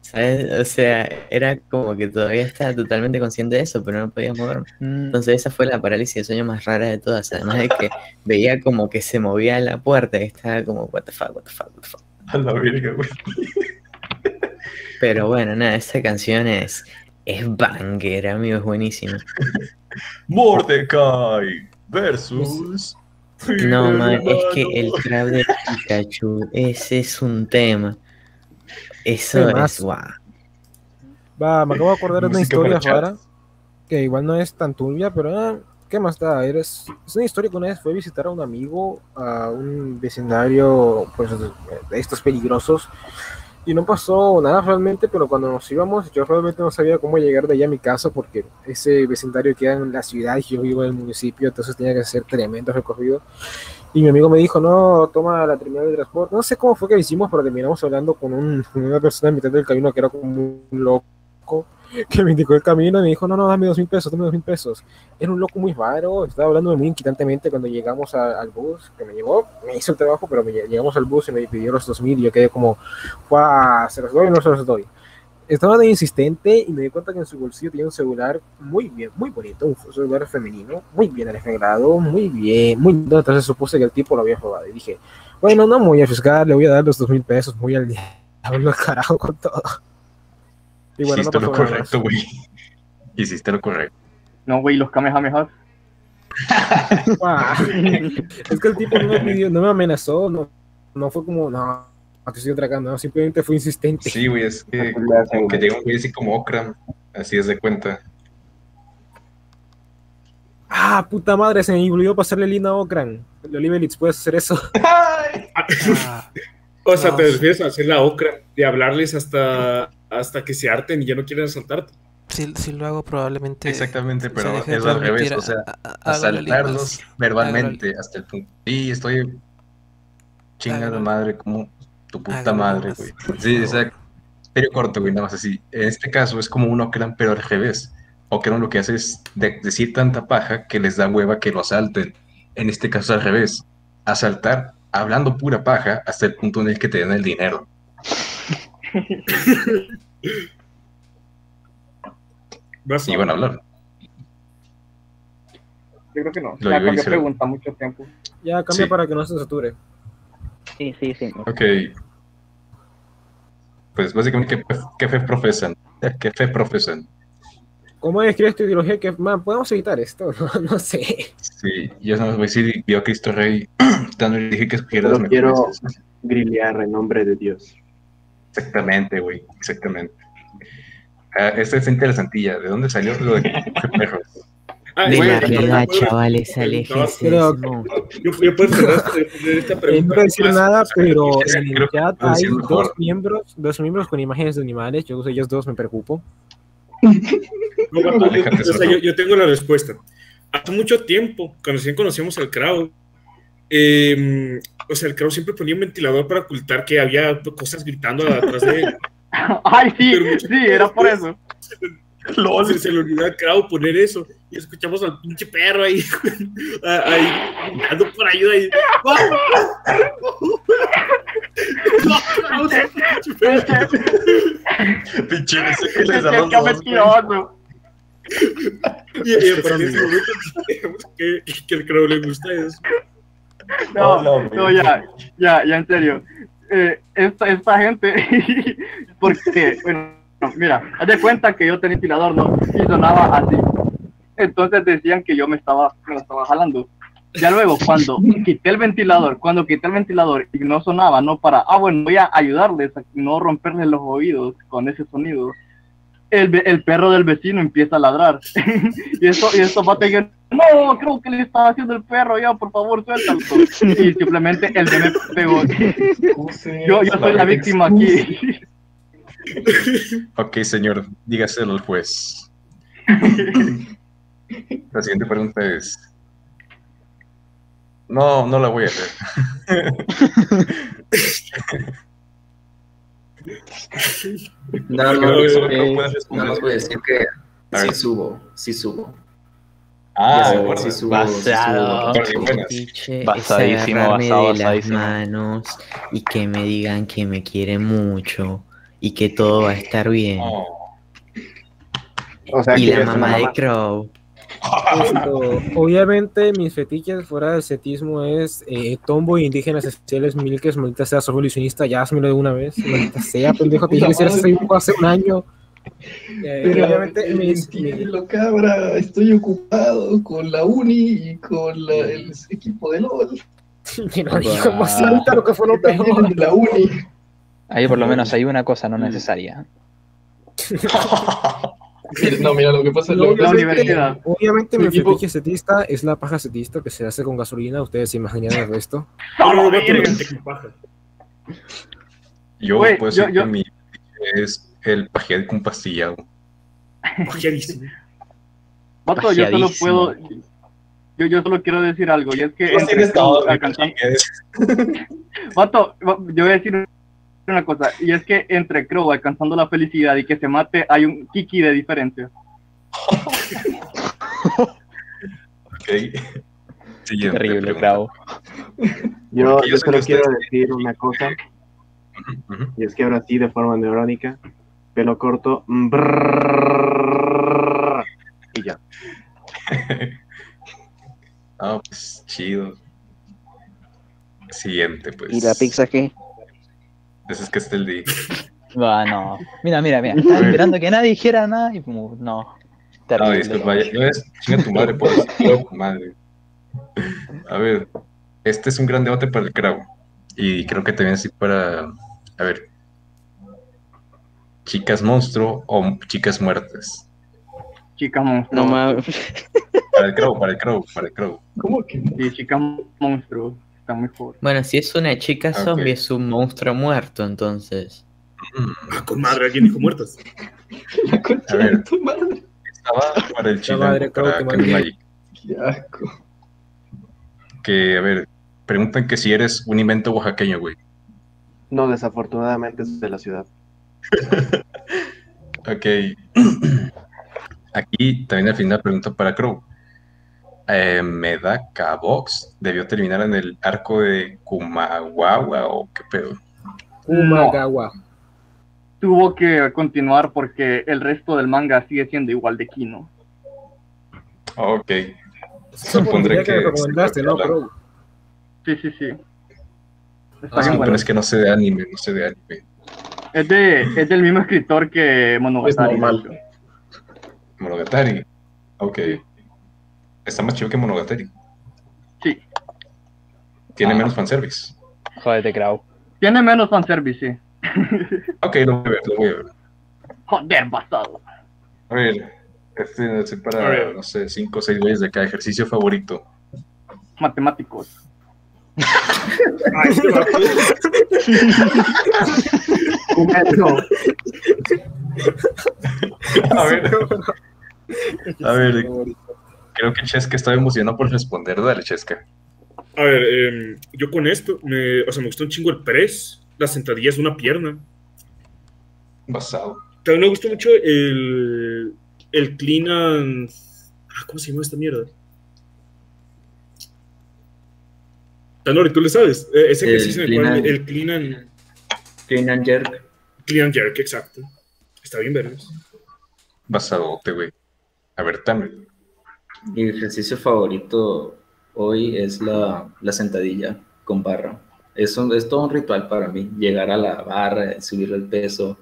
¿Sabes? O sea, era como que todavía estaba totalmente consciente de eso, pero no podía moverme. Entonces esa fue la parálisis de sueño más rara de todas. Además de que veía como que se movía la puerta y estaba como, what the fuck, what the fuck, what the fuck. A la güey. Pero bueno, nada, esta canción es, es banger, amigo, es buenísima. Mordecai versus. No, man, es que el trap de Pikachu, ese es un tema. Eso Además, es guau. Va, me acabo de acordar de una historia rara, que igual no es tan turbia, pero ah, ¿qué más da? Eres, es una historia que una vez fue a visitar a un amigo a un vecindario pues, de estos peligrosos y no pasó nada realmente, pero cuando nos íbamos yo realmente no sabía cómo llegar de allá a mi casa porque ese vecindario queda en la ciudad y yo vivo en el municipio, entonces tenía que hacer tremendo recorrido. Y mi amigo me dijo, no, toma la terminal de transporte. No sé cómo fue que hicimos, pero terminamos hablando con, con una persona en mitad del camino que era como un loco que me indicó el camino y me dijo, no, no, dame dos mil pesos, dame dos mil pesos. Era un loco muy raro, estaba hablando muy inquietantemente cuando llegamos al bus, que me llevó, me hizo el trabajo, pero me, lle- llegamos al bus y me pidió los dos mil y yo quedé como, "Guau, ¿se los doy o no se los doy? Estaba de insistente y me di cuenta que en su bolsillo tenía un celular muy bien, muy bonito, un celular femenino, muy bien arreglado, muy bien, muy lindo. Entonces supuse que el tipo lo había robado y dije, bueno, no me voy a arriesgar, le voy a dar los dos mil pesos, voy al diablo carajo con todo. Y bueno, no Hiciste lo correcto, güey. Hiciste lo correcto. No, güey, los Kamehamehas. Ah, es que el tipo no me pidió, no me amenazó, no, no fue como, no, te estoy atracando, no, simplemente fue insistente. Sí, güey, es que como que llega un güey así como Okram, así es de cuenta. Ah, puta madre, se me olvidó pasarle lina a Okran. El Olivelitz, puedes hacer eso. O sea, No. te refieres a hacer la ocra, de hablarles hasta, hasta que se harten y ya no quieren asaltarte. Si, si lo hago, probablemente. Exactamente, pero es al revés, o sea, a- a- asaltarlos verbalmente hasta el punto. Sí, estoy chingada madre, como tu puta Hágalo madre, güey. Sí, exacto. Serio corto, güey, nada más así. En este caso es como un Okran, pero al revés. Okran lo que hace es de- decir tanta paja que les da hueva que lo asalten. En este caso al revés. Asaltar hablando pura paja hasta el punto en el que te den el dinero. Vas Y van a hablar. Yo creo que no. Lo Ya decir. pregunta mucho tiempo. Ya cambia Sí. para que no se sature. Sí, sí, sí. Ok. Pues básicamente, ¿qué, fe- qué fe profesan? ¿Qué fe profesan? ¿Cómo describes tu ideología? Que, man, podemos evitar esto, no, no sé. Sí, yo no voy a decir, vio a Cristo Rey, tanto le dije que escogiera las Solo mejores. quiero grillear en nombre de Dios. Exactamente, güey, exactamente. Ah, esta es interesantilla. ¿De dónde salió lo de perros? Ah, De la yo- realidad, yo- chavales, yo- aléjense. Yo, yo puedo cerrar de esta no pregunta. voy a decir nada, pero en el chat puedo hay dos miembros, dos miembros con imágenes de animales. Yo uso ellos dos, me preocupo. No, vato, Aléjate, o sea, zorro. yo, yo tengo la respuesta. Hace mucho tiempo, cuando recién conocíamos al Crow, eh, o sea, el Crow siempre ponía un ventilador para ocultar que había cosas gritando atrás de él. Ay, sí, sí, era por eso. LOL, se, se le olvidó al Crow poner eso. Y escuchamos al pinche perro ahí, ahí, gritando por ayuda. Y, Pinche, ese que les da Qué los dos, y, y a partir de momento que, que el Crow le gusta eso. No, no, ya, ya, ya, en serio. Eh, esta, esta gente, porque, bueno, no, mira, haz de cuenta que yo tenía ventilador, ¿no? Y sonaba así. Entonces decían que yo me estaba, me lo estaba jalando. Ya luego, cuando quité el ventilador, cuando quité el ventilador y no sonaba, no para, ah, bueno, voy a ayudarles a no romperles los oídos con ese sonido. El, el perro del vecino empieza a ladrar. y esto, y esto va a tener, no, creo que le estaba haciendo el perro, ya, por favor, suéltalo. Y simplemente el bebé pegó. Yo, yo soy la víctima aquí. Ok, señor, dígaselo al juez. La siguiente pregunta es. No, no la voy a hacer. Nada Creo más, eh, nada más voy a decir que A Sí subo, sí subo. Ah, de acuerdo. sí subo, Basado. sí subo. Es Basadísimo, basado, de las basadísimo. manos y que me digan que me quiere mucho y que todo va a estar bien. O sea, y la ¿quieres mamá una de mamá? Crow. Esto, obviamente, mis fetiches fuera del cetismo es eh, tombo, indígenas, especiales, milkes, maldita sea, soy evolucionista, ya hazmelo de una vez. Maldita sea, pendejo, te dije que hicieras ese dibujo hace un año. Eh, Pero obviamente, mis, entiendo, cabra, estoy ocupado con la uni y con la- el equipo de LOL. que no dijo más ahorita lo que fue lo peor. La uni. Ahí por lo menos hay una cosa no necesaria. No, mira, lo que pasa es lo que pasa es que- Obviamente, mi fetiche setista es la paja setista que se hace con gasolina. Ustedes se imaginan el resto. No, no, no. Yo puedo yo- decir yo- que mi es el pajear con pastillado. Pajeadísimo. Vato, yo solo puedo. Yo, yo solo quiero decir algo, y es que. Vato, va- yo voy a decir una cosa, y es que entre Crow alcanzando la felicidad y que se mate, hay un kiki de diferencia. Ok. Siguiente Terrible, pregunta. Crow. Yo, solo quiero decir una cosa. Y es que ahora sí, de forma neurónica, pelo corto. mm, y ya. Ah, pues chido. Siguiente, pues. ¿Y la pizza qué? Ese es que está el D. Va, no. Mira, mira, mira. Estaba esperando que nadie dijera nada y como, no. No, Terrible. disculpa, ya, ya ves, chinga tu madre, chinga tu madre. A ver, este es un gran debate para el crowd. Y creo que también así para. A ver. ¿Chicas monstruo o chicas muertas? Chica monstruo. No mames. Para el crow, para el crow, para el crow. ¿Cómo que Sí, chica monstruo. Está. Bueno, si es una chica Ok. zombie, es un monstruo muerto, entonces. Ah, con madre, alguien dijo muertas. A ver, estaba para el chino, madre, para. Magic. Qué asco. Que, a ver, preguntan que si eres un invento oaxaqueño, güey. No, desafortunadamente es de la ciudad. Ok. Aquí también al final pregunta para Crow. Eh, ¿Medaka Box debió terminar en el arco de Kumagawa o qué pedo? Umagawa. Tuvo que continuar porque el resto del manga sigue siendo igual de Kino. Ok. Supondré que, que que. recomendaste, ¿no, Pro? Sí, sí, sí. Ah, pero es que no sé de anime, no sé de anime. Es, de, es del mismo escritor que Monogatari. Es normal. Monogatari. Ok. Está más chido que Monogatari. Sí. Tiene Ah. menos fanservice. Jódete, Crow. Tiene menos fanservice, sí. Ok, lo voy a ver, lo voy a ver. Joder, basado. A ver, este es A para, ver. no sé, cinco o seis güeyes de cada ejercicio favorito. Matemáticos. Este. A ver, a ver, creo que Chesca estaba emocionado por responder. Dale, Chesca. A ver, em, yo con esto, me, o sea, me gustó un chingo el press, las sentadillas de una pierna. Basado. También me gustó mucho el, el clean and... Ah, ¿Cómo se llama esta mierda? Tanori, ¿tú le sabes? Eh, Ese El ejercicio en el clean cual and- el clean and, Clean and jerk. clean and jerk, exacto. Está bien vergas. Basadote, güey. A ver, también. Mi ejercicio favorito hoy es la, la sentadilla con barra. Es, un- es todo un ritual para mí. Llegar a la barra, subir el peso.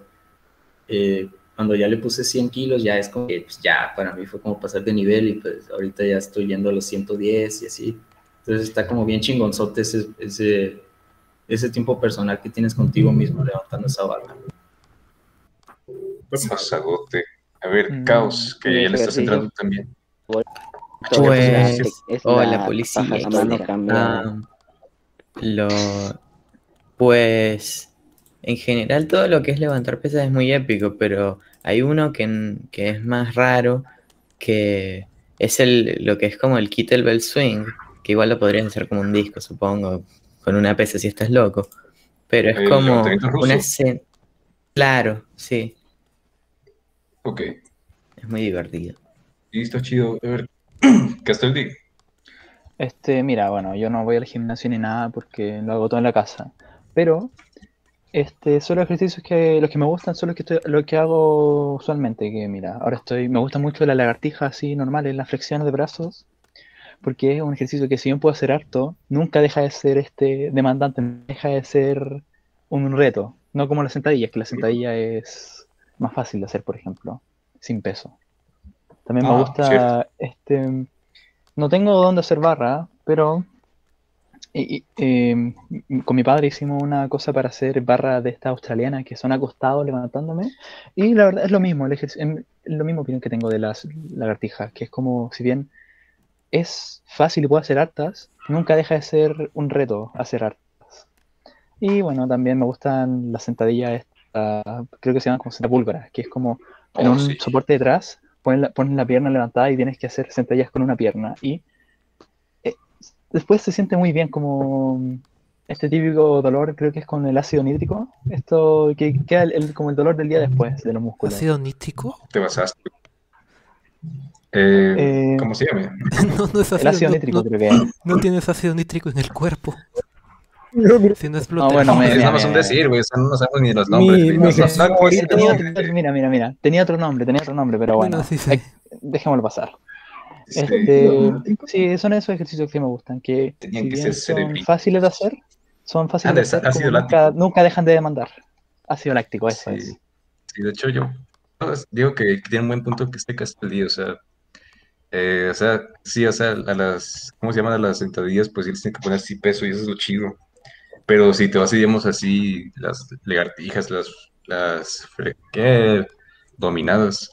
Eh, cuando ya le puse 100 kilos, ya es como que pues, ya para mí fue como pasar de nivel y pues ahorita ya estoy yendo a los 110 y así. Entonces está como bien chingonzote ese, ese, ese tiempo personal que tienes contigo mismo levantando esa barra. Basadote. A ver, Mm, Caos, que ya le estás entrando también. Pues, es hola la policía. paja a mano etcétera. cambiada. Ah, lo, pues, en general todo lo que es levantar pesas es muy épico, pero hay uno que, que es más raro, que es el, lo que es como el kettlebell swing, que igual lo podrías hacer como un disco, supongo, con una pesa si estás loco. Pero es como una escena. Claro, sí. Ok. Es muy divertido. Está chido. A ver, Casteldi. Este, mira, bueno, yo no voy al gimnasio ni nada porque lo hago todo en la casa. Pero, este, son los ejercicios que los que me gustan son los que estoy, lo que hago usualmente. Que mira, ahora estoy, me gusta mucho la lagartija así normal en las flexiones de brazos, porque es un ejercicio que si bien puedo hacer harto, nunca deja de ser este demandante, deja de ser un reto. No como las sentadillas, que la sentadilla es más fácil de hacer, por ejemplo, sin peso. También me Ah, gusta, cierto. este, no tengo dónde hacer barra, pero eh, con mi padre hicimos una cosa para hacer barra de esta australiana que son acostados levantándome y la verdad es lo mismo, el ejercicio, em, lo mismo opinión que tengo de las lagartijas, que es como si bien es fácil y puedo hacer hartas, nunca deja de ser un reto hacer hartas. Y bueno, también me gustan las sentadillas, esta- creo que se llaman como sentapúlgaras, que es como en Oh, un sí. soporte detrás, pones la, pones la pierna levantada y tienes que hacer sentadillas con una pierna. Y eh, después se siente muy bien, como este típico dolor, creo que es con el ácido nítrico, esto que queda el- el- como el dolor del día después de los músculos. ¿Ácido nítrico? Te basaste. Eh, Eh, ¿Cómo se llama? No, no es El ácido no- nítrico no- creo que es. No tienes ácido nítrico en el cuerpo. Si no. No, bueno, mira, nada más un mira, decir, güey. o sea, no sabemos ni los Mi- nombres. mi Tenía otro- mira, mira, mira, tenía otro nombre, tenía otro nombre, pero bueno, Bueno, sí, sí. hay- dejémoslo pasar. Sí. Este, sí, son esos ejercicios que me gustan, que Tenían si que bien ser son fáciles de hacer, son fáciles Ah, de hacer, ácido nunca, nunca dejan de demandar. Ácido láctico, eso es. Sí, sí, de hecho yo digo que tiene un buen punto que este Castellí, o sea, eh, o sea, sí, o sea, a las, ¿cómo se llaman? A las sentadillas, pues sí les tienen que poner así peso y eso es lo chido. Pero si te vas, digamos, así, las lagartijas, las, las. Dominadas,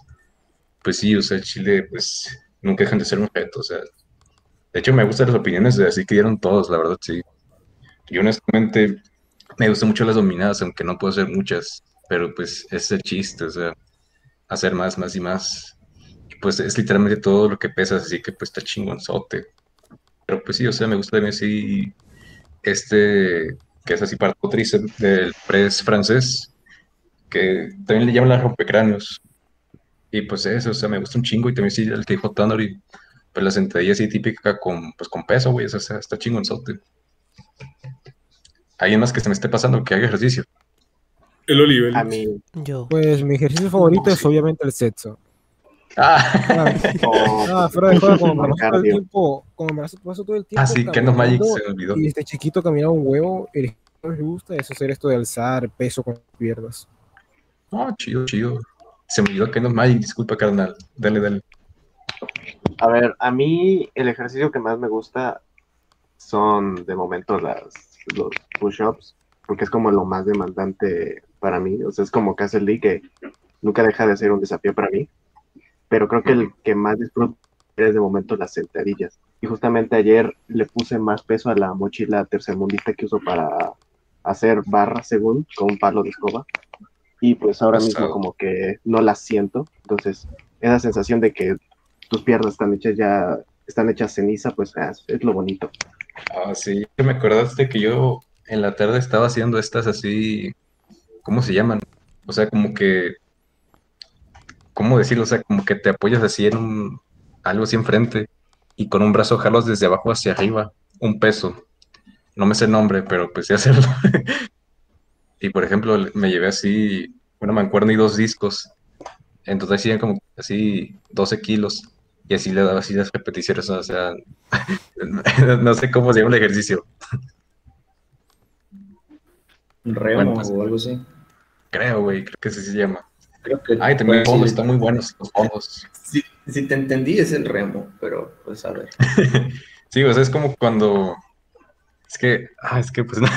pues sí, o sea, Chile, pues nunca dejan de ser un o sea. De hecho, me gustan las opiniones de así que dieron todos, la verdad, sí. Yo honestamente me gustan mucho las dominadas, aunque no puedo hacer muchas, pero pues es el chiste, o sea, hacer más, más y más. Y pues es literalmente todo lo que pesas, así que pues está chingonzote. Pero pues sí, o sea, me gusta también así este, que es así para tríceps del press francés, que también le llaman las rompecráneos. Y pues eso, o sea, me gusta un chingo y también sí el que dijo Tannery, pues la sentadilla así típica con, pues con peso, güey, o sea, está chingonzote. ¿Alguien más que se me esté pasando que haga ejercicio? El Oliver. A mí. Yo. Pues mi ejercicio favorito es obviamente el sexo. Ah, Ah, fuera de juego, como me la paso todo el tiempo, como me la paso todo el tiempo Ah, sí, Kendo Magic se me olvidó. y desde chiquito caminaba un huevo, el que me gusta es hacer esto de alzar peso con las piernas. Ah, chido, chido. Se me olvidó que no Magic, disculpa, carnal. Dale, dale. A ver, a mí el ejercicio que más me gusta son de momento las, los push-ups, porque es como lo más demandante para mí. O sea, es como que hace el que nunca deja de ser un desafío para mí. Pero creo que el que más disfruto es de momento las sentadillas. Y justamente ayer le puse más peso a la mochila tercermundista que uso para hacer barras según con un palo de escoba. Y pues ahora mismo como que no las siento. Entonces, esa sensación de que tus piernas están hechas ya, están hechas ceniza, pues ah, es, es lo bonito. Ah, sí. Me acordaste que yo en la tarde estaba haciendo estas así, ¿cómo se llaman? O sea, como que, ¿cómo decirlo? O sea, como que te apoyas así en un, algo así enfrente y con un brazo jalos desde abajo hacia arriba, un peso. No me sé el nombre, pero pues sé hacerlo. Y por ejemplo, me llevé así una mancuerna y dos discos. Entonces hacían como así 12 kilos. Y así le daba así las repeticiones. O sea, no sé cómo se llama el ejercicio. Un remo Bueno, pues- o algo así. Creo, güey, creo que así se llama. Creo que Ay, también los pues, están muy buenos, los fondos. Si, si te entendí es el remo, pero pues a ver. Sí, o sea, es como cuando. Es que, ah, es que pues no-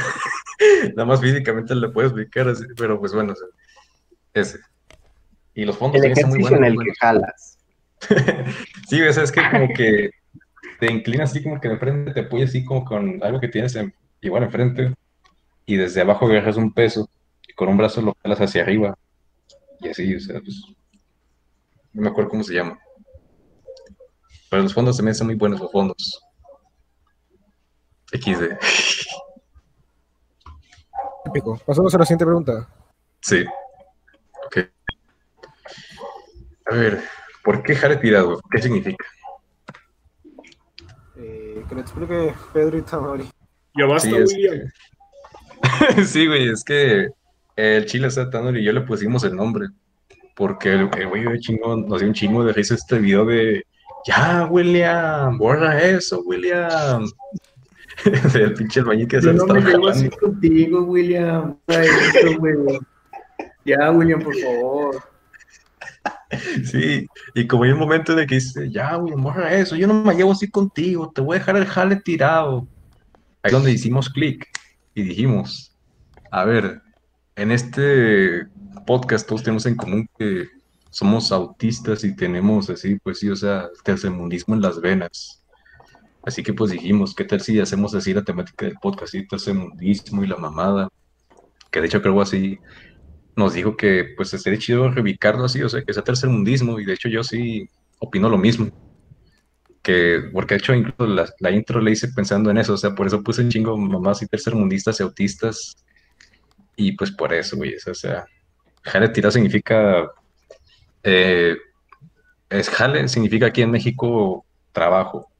nada más físicamente le puedes explicar, así, pero pues bueno, o sea, ese. Y los fondos El también están muy ejercicio en buenos. el que jalas. Sí, o sea, es que como que te inclinas así como que de frente, te apoyas así como con algo que tienes en- igual enfrente y desde abajo agarras un peso y con un brazo lo jalas hacia arriba y así, o sea, pues no me acuerdo cómo se llama. Pero los fondos también son muy buenos los fondos. XD. Típico. Pasamos a la siguiente pregunta. Sí. Ok. A ver, ¿Por qué jale tirado? ¿Qué significa? Eh, que lo explique Pedro y Tamari. Ya basta, Sí, es William. sí, güey, es que el Chile Satanor y yo le pusimos el nombre. Porque el güey de chingón nos dio un chingo de risa este video de ya, William, borra eso, William. el pinche albañil que se no me llevo así contigo, William. Ay, esto. Ya, William, por favor. Sí, y como hay un momento de que dice, ya, William, borra eso, yo no me llevo así contigo, te voy a dejar el jale tirado. Ahí es donde hicimos clic y dijimos, a ver, en este podcast todos tenemos en común que somos autistas y tenemos así, pues sí, o sea, tercermundismo en las venas. Así que pues dijimos, ¿qué tal si hacemos así la temática del podcast, y tercermundismo y la mamada? Que de hecho creo así nos dijo que pues estaría chido reubicarlo así, o sea, que sea tercermundismo, y de hecho yo sí opino lo mismo. Que, porque de hecho incluso la, intro le hice pensando en eso, o sea, por eso puse chingo mamás y tercermundistas y autistas, y pues por eso, güey, o sea, jale tirado significa, eh, es jale significa aquí en México trabajo,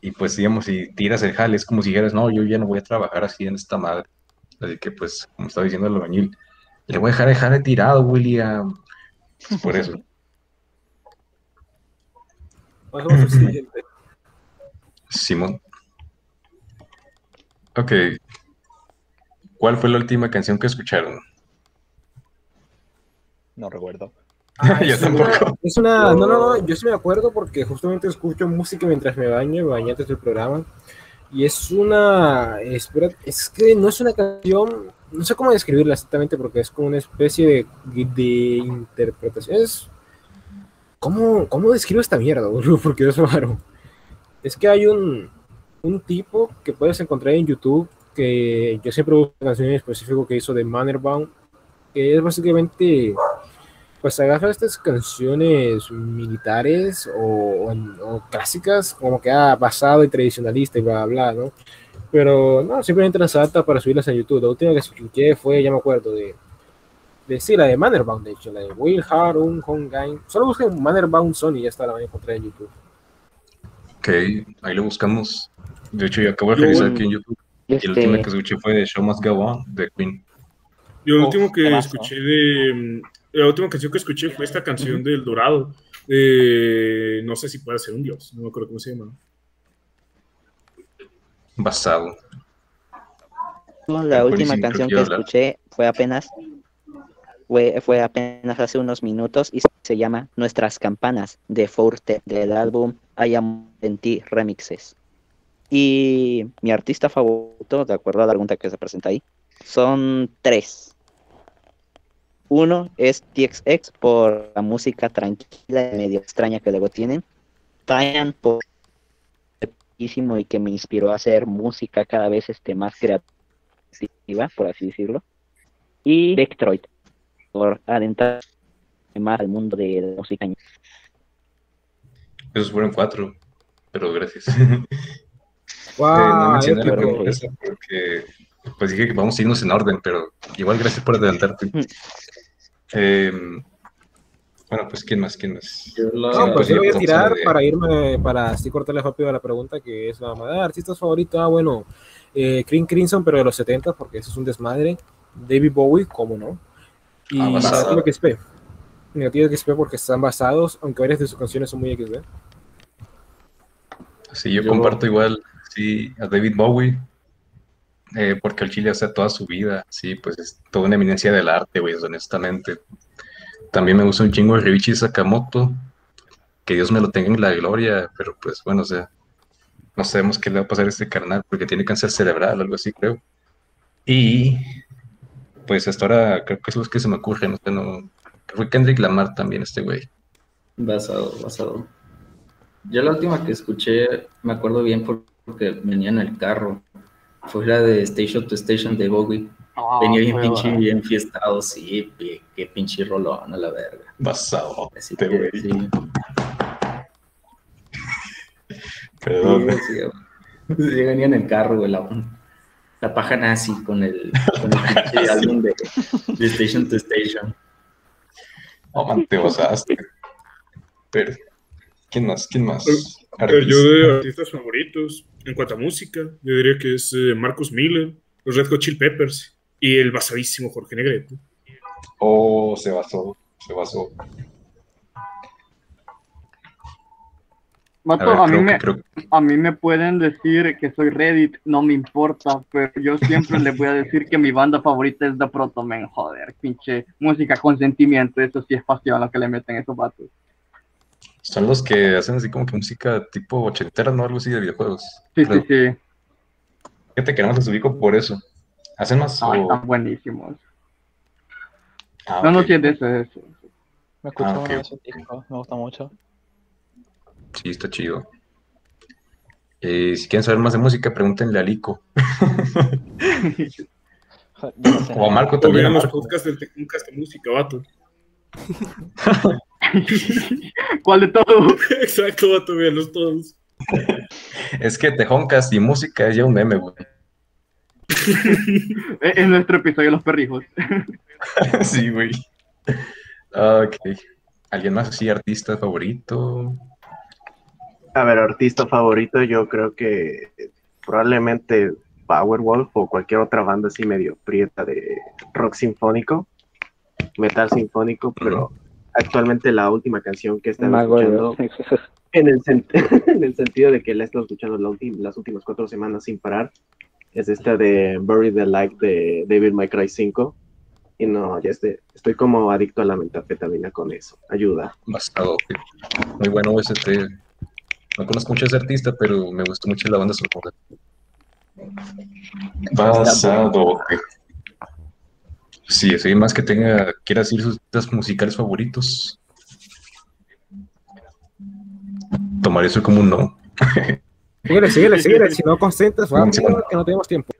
y pues digamos, si tiras el jale, es como si dijeras, no, yo ya no voy a trabajar así en esta madre, así que pues, como estaba diciendo el albañil, le voy a dejar el jale tirado, William, Pues, por eso. Pasamos al siguiente. Simón. Ok. ¿Cuál fue la última canción que escucharon? No recuerdo. Ah, Yo es tampoco. una- es una, no, no, no, yo sí me acuerdo porque justamente escucho música mientras me baño, me bañé antes del programa. Y es una, espera, es que no es una canción, no sé cómo describirla exactamente porque es como una especie de, de interpretación. Es, ¿cómo, ¿Cómo describo esta mierda, boludo? Porque es raro. Es que hay un, un tipo que puedes encontrar en YouTube que yo siempre busco canciones en específico que hizo de Mannerbaum, que es básicamente pues agarra estas canciones militares o, o- o clásicas, como que ha basado y tradicionalista y bla, bla, bla, ¿no? Pero no, simplemente las adapta para subirlas a YouTube. La última que escuché fue, ya me acuerdo, de, de sí, la de Mannerbaum, de hecho, la de Will Harun, Hongain. Solo busquen Mannerbaum Sony y ya está, la van a encontrar en YouTube. Ok, ahí lo buscamos. De hecho, yo acabo de revisar aquí en YouTube. Y Este- la última que escuché fue de Show Must Go On, de Queen. Yo lo Oh, último que temazo. escuché de. mm, La última canción que escuché fue esta canción del Dorado. no sé si puede ser un dios, no me acuerdo cómo se llama. Basado. La última canción que escuché fue apenas fue, fue apenas hace unos minutos y se llama Nuestras Campanas de Forte del álbum I Am en Ti Remixes. Y mi artista favorito, de acuerdo a la pregunta que se presenta ahí, son tres. Uno es TXX por la música tranquila y medio extraña que luego tienen. Ryan por y que me inspiró a hacer música cada vez este, más creativa, por así decirlo. Y Detroit, por adentrar más al mundo de la música. Esos fueron cuatro, pero gracias. Wow, Eh, no mencioné la épico. pregunta esa porque pues dije que vamos a irnos en orden, pero igual gracias por adelantarte. Eh, bueno, pues ¿quién más? ¿Quién más? No, pues yo voy a tirar de- para irme, para así cortarle rápido a la pregunta, que es la mamá, artistas favoritos, ah, bueno, eh, Cream Crimson, pero de los 70, porque eso es un desmadre, David Bowie, cómo no, y Ah. Negativo XP, Negativo XP porque están basados, aunque varias de sus canciones son muy XP. Sí, yo, Yo- comparto igual, a David Bowie, eh, porque el Chile hace toda su vida, sí, pues es toda una eminencia del arte, güey, honestamente. También me gusta un chingo de Ryuichi Sakamoto, que Dios me lo tenga en la gloria, pero pues bueno, o sea, no sabemos qué le va a pasar a este carnal, porque tiene cáncer cerebral, algo así, creo. Y pues hasta ahora creo que es lo que se me ocurre, no sé, no. Fue Kendrick Lamar también, este güey. Basado, basado. Yo la última que escuché, me acuerdo bien por- porque venía en el carro. Fue la de Station to Station de Bowie. Ah, venía bien pinche, buena. bien fiestado, sí, qué pinche rolón a la verga. Basado. Así que, güey. sí. Perdón. Sí, sí, güey. Sí, venía en el carro, güey, la, la paja nazi con el, con el pinche álbum de, de Station to Station. Oh, man, te basaste. Pero, ¿quién más? ¿Quién más? A ver, yo de artistas favoritos, en cuanto a música, yo diría que es eh, Marcus Miller, los Red Hot Chili Peppers y el basadísimo Jorge Negrete. Oh, se basó, se basó. Mato, A ver, a, mí me, que- creo- a mí me pueden decir que soy Reddit, no me importa, pero yo siempre les voy a decir que mi banda favorita es The Protomen, joder, pinche música con sentimiento, eso sí es pasión lo que le meten esos vatos. Son los que hacen así como que música tipo ochentera, ¿no? Algo así de videojuegos. Sí, creo. sí, sí, Fíjate que no los ubico por eso. ¿Hacen más? O- están buenísimos. Ah, no, no, ok. sí es de eso. Me escuché Ah, uno ok. de esos discos, me gusta mucho. Sí, está chido. Eh, si quieren saber más de música, pregúntenle a Lico. o a Marco también. a Marco. del de música, vato. ¿Cuál de todos? Exacto, vato, veanlos todos. Es que Tejoncas y música es ya un meme, güey. Es es nuestro episodio de los perrijos. sí, güey. Ok. ¿Alguien más así, artista favorito? A ver, artista favorito, yo creo que probablemente Powerwolf o cualquier otra banda así medio prieta de rock sinfónico, metal sinfónico, pero actualmente la última canción que de escuchando, en el, en el sentido de que la he estado escuchando la las últimas cuatro semanas sin parar, es esta de Bury the Light de David My Cry 5. Y no, ya este- estoy como adicto a la metanfetamina con eso. Ayuda. Basado. Muy bueno ese te... No conozco mucho a ese artista, pero me gustó mucho la banda sonora. Basado. Sí, sí, más que tenga, quiera decir sus musicales favoritos. Tomar eso como un no. Síguele, síguele, síguele. Si no concentres, Sí, rápido, que no tenemos tiempo.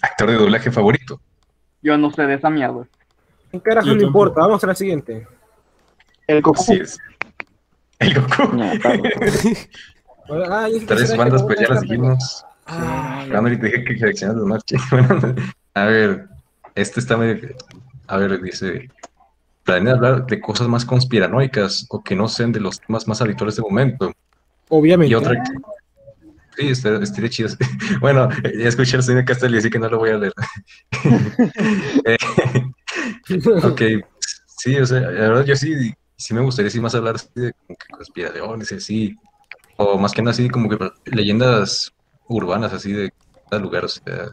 Actor de doblaje favorito. Yo no sé de esa mierda. ¿Qué carajo Yo no tampoco. importa? Vamos a la siguiente. El Goku. Así es. El Goku. Ah, Tres bandas, pues ya las dijimos. Ah, no, ahorita dije que seleccionas los más a ver, este está medio. A ver, dice. ¿Planean hablar de cosas más conspiranoicas o que no sean de los temas más habituales de momento? Obviamente. Y otra. Sí, está, estaría chido. Bueno, ya escuché al señor Castel y así que no lo voy a leer. Eh, ok, sí, o sea, la verdad yo sí, sí me gustaría sí más hablar así de como que conspiraciones y así, o más que nada así como que leyendas urbanas así de cada lugar, o sea,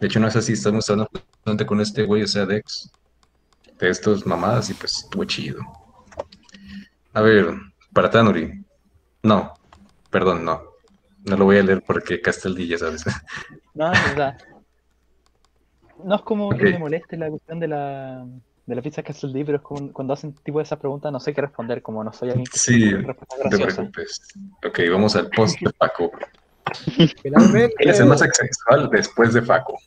de hecho no es así, estamos hablando justamente con este güey, o sea, Dex, de estos mamadas y pues estuvo chido. A ver, para Tanuri, no, perdón, no, no lo voy a leer porque Castel ya sabes. No, es verdad. No es como que me moleste la cuestión de la, de la pizza Castle D, pero es como cuando hacen tipo de esas preguntas no sé qué responder, como no soy alguien que Sí, no te preocupes. Ok, vamos al post de Paco. ¿Quién es el más sexual después de Faco?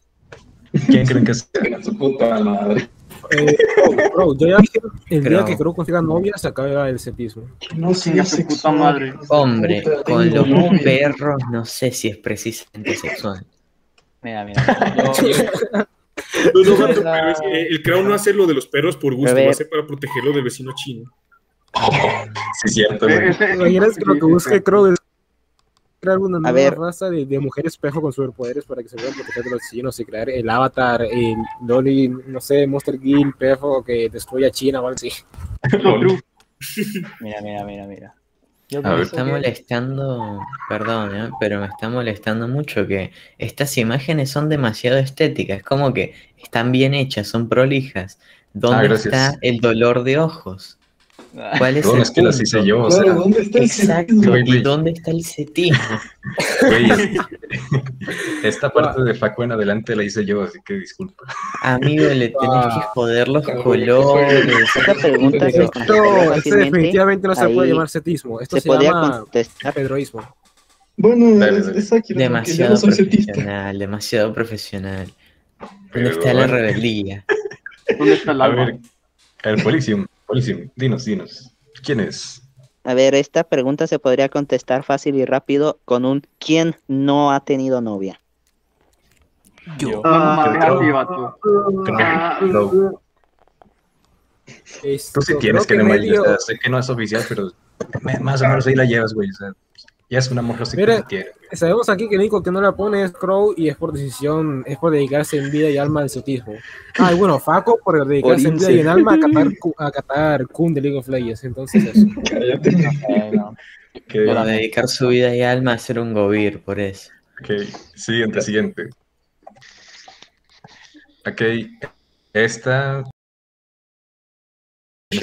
¿Quién creen que es? Su puta madre. Eh, bro, bro, yo ya dije, el día Creo. que creo consiga novia se acaba el setismo. No Chinga su puta madre. Hombre, Puta, con los novia. perros no sé si es precisamente sexual. Mira, mira. Yo, yo- No, no, La- es que el Crown no hace lo de los perros por gusto, lo hace para protegerlo del vecino chino. Sí, cierto, Eh, güey. ¿Imaginas que lo que busca. Crow es crear una nueva ver. raza de, de mujer espejo con superpoderes para que se puedan proteger de los chinos y crear el avatar, el Dolly, no sé, Monster Guild, Pefo que destruya China o algo así? mira, mira, mira, mira. Yo A ver. Me está que- molestando, perdón, ¿eh? pero me está molestando mucho que estas imágenes son demasiado estéticas, es como que están bien hechas, son prolijas. ¿Dónde Ah, está el dolor de ojos? ¿Cuál es No, el es que las hice yo, o sea, Claro, ¿dónde está el Exacto, sentido? Güey, ¿y dónde está el cetismo? güey, es- esta parte de Faco en adelante la hice yo, así que disculpa. Amigo, le tenés que Ah. joder los colores. Esa pregunta se Esto, esto fácilmente. definitivamente no se puede llamar setismo, esto se se, llama contestar. pedroísmo. Bueno, Dale, es, dale. es Demasiado no soy setista. profesional, demasiado profesional. ¿Dónde Pero está la rebeldía? ¿Dónde está el A ver, el Policium, Policium, dinos, dinos. ¿Quién es? A ver, esta pregunta se podría contestar fácil y rápido con un ¿quién no ha tenido novia? Yo. No vato. Crow. Tú sí tienes que Nemelia, o sea, sé que no es oficial, pero más o menos ahí la llevas, güey. O sea, ya es una mujer así que Mira, sabemos aquí que el único que no la pone es Crow y es por decisión, es por dedicarse en vida y alma al exotismo. Ah, y bueno, Faco por dedicarse en vida y en alma a catar, a catar Kun de League of Legends. Entonces, eso. Por dedicar su vida y alma a ser un gobir, por eso. Ok, siguiente, siguiente. Ok, esta.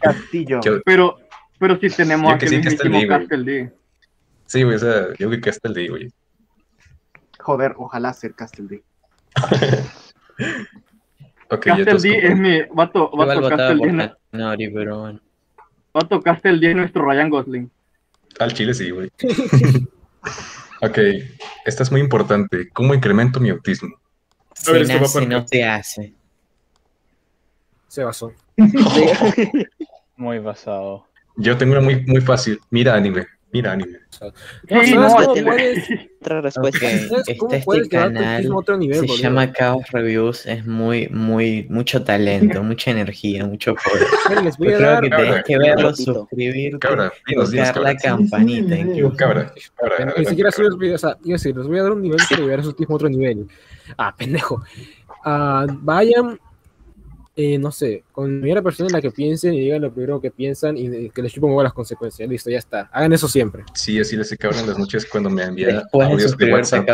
Castillo. Yo- Pero, pero si tenemos Yo que sí que está el mismísimo D. Castle D. Sí, güey, o sea, yo que hasta el día, güey. Joder, ojalá ser Castle D. Ok, ya Castle D es mi. Vato, vato Castle D. nue- Nori, pero bueno. Vato Castle D es nuestro Ryan Gosling. Al chile sí, güey. ok, esta es muy importante. ¿Cómo incremento mi autismo? A ver, Se esto va nace, para no se hace. Se basó. Muy basado. Yo tengo una muy, muy fácil. Mira anime, mira anime. Sí, ¿Sabes no, cómo este- puedes- Otra respuesta. ¿Sabes Está este tu canal, otro nivel, se boludo? llama Chaos Reviews, es muy, muy, mucho talento, mucha energía, mucho poder. Les voy Yo a creo dar- que Cabra, tenés que verlo, suscribirte, Cabra, dinos, dinos, tocar la cabra. campanita incluso. Cabra, cabra. Ni siquiera videos, o sea, a decir, les voy a dar un nivel para llevar a su autismo a otro nivel. Ah, pendejo. Ah, vayan, eh, no sé, con la primera persona en la que piensen y digan lo primero que piensan y de- que les chupen las consecuencias. Listo, ya está. Hagan eso siempre. Sí, así les cabra en las noches cuando me envía Después de audios de WhatsApp.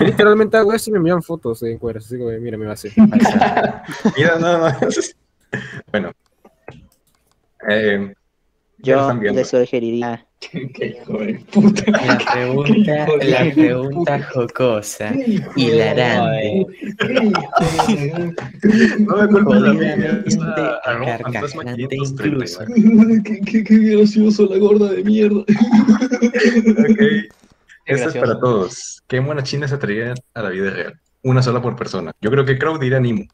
Literalmente hago eso y me envían fotos de encueras, así que mira, me va a hacer. Mira, nada más. Bueno. Eh, Yo les sugeriría. Qué hijo de puta. La pregunta, la pregunta jocosa, hilarante, No me acuerdo de la mía. jodidamente Es una arroba fantasma carcajante 530. incluso. qué, qué, qué gracioso la gorda de mierda. Ok. Esta es para todos. ¿Qué mona china se atraería a la vida real? Una sola por persona. Yo creo que Crowd dirá Nimo.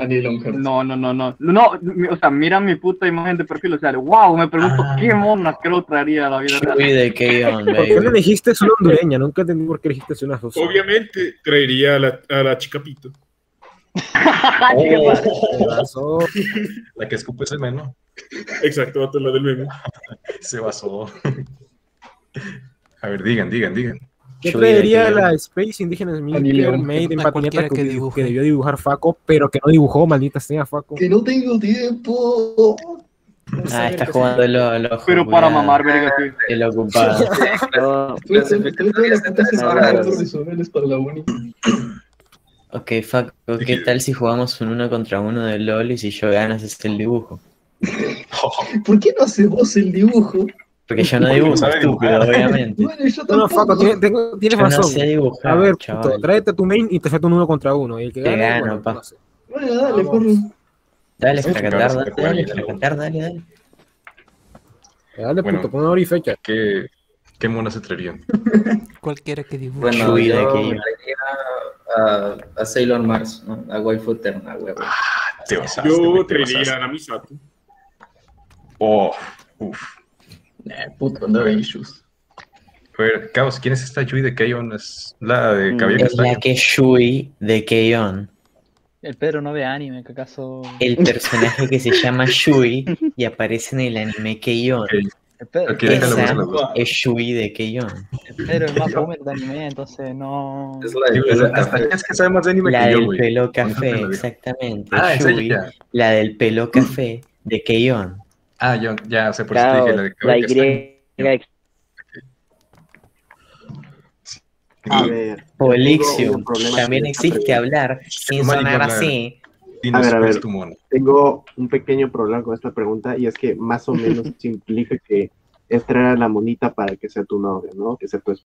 Annie Longhurst. No, no, no, no. No, o sea, mira mi puta imagen de perfil. O sea, wow, me pregunto Ah. qué mona creo traería a la vida real. De ¿Por qué no baby. elegiste una hondureña? Nunca entendí por qué elegiste una rusa. Obviamente traería a la, a la chica Pito. Se basó. La que escupe ese meno. Exacto, la del meme. Se basó. A ver, digan, digan, digan. Yo traería K-On. la Space. Milker Made en A patineta que, que que debió dibujar Faco, pero que no dibujó, maldita sea Faco. Que no tengo tiempo. Ah, está jugando lo, lo Pero para mamar, verga. El ocupado. Dando resúmenes para la uni. Ok, Faco, ¿qué tal si jugamos un uno contra uno de LOL y si yo gano haces el dibujo? ¿Por qué no haces vos el dibujo? Porque yo no dibujo, estúpido, dibujar. obviamente. Bueno, yo No, Faco, tampoco. tiene- tengo- tienes Yo no razón. sé dibujar, A ver, puto, tráete tu main y te falta un uno contra uno. Y el que Te gane, gano, bueno, pa. no sé. Bueno, dale, porro. Dale, a fracatar, dale, dale, fracatar, dale, dale. Dale, Bueno. puto, pon hora y fecha. ¿Qué, qué mona se traerían? Cualquiera que dibuje. Bueno, yo K-On. traería a, a Sailor Mars, ¿no? a waifu eterna, huevo. Te basaste, Yo güey, te traería a Namisato. Oh, uf. Nah, puto, no hay issues. A ver, Caos, ¿quién es esta Yui de Keyon? Es la de cabello Es la que Shui de K-On. El Pedro no ve anime, que acaso. El personaje que se llama Shui y aparece en el anime K-On. Ok, El Pedro, Esa es Shui de K-On. el Pedro es más boomer de anime, entonces no. Es la de pelo hasta es que sabe más de anime La que yo, del pelo café, exactamente. Ah, Shui, la del pelo café de K-On. Ah, yo ya sé por eso te Claro, dije la de la cabello castaño. Y. A ver. Problema También esta existe hablar sin sonar así. A ver, a ¿cuál ver. Tengo un pequeño problema con esta pregunta y es que más o menos se implica que es traer a la monita para que sea tu novia, ¿no? Que sea tu esposa.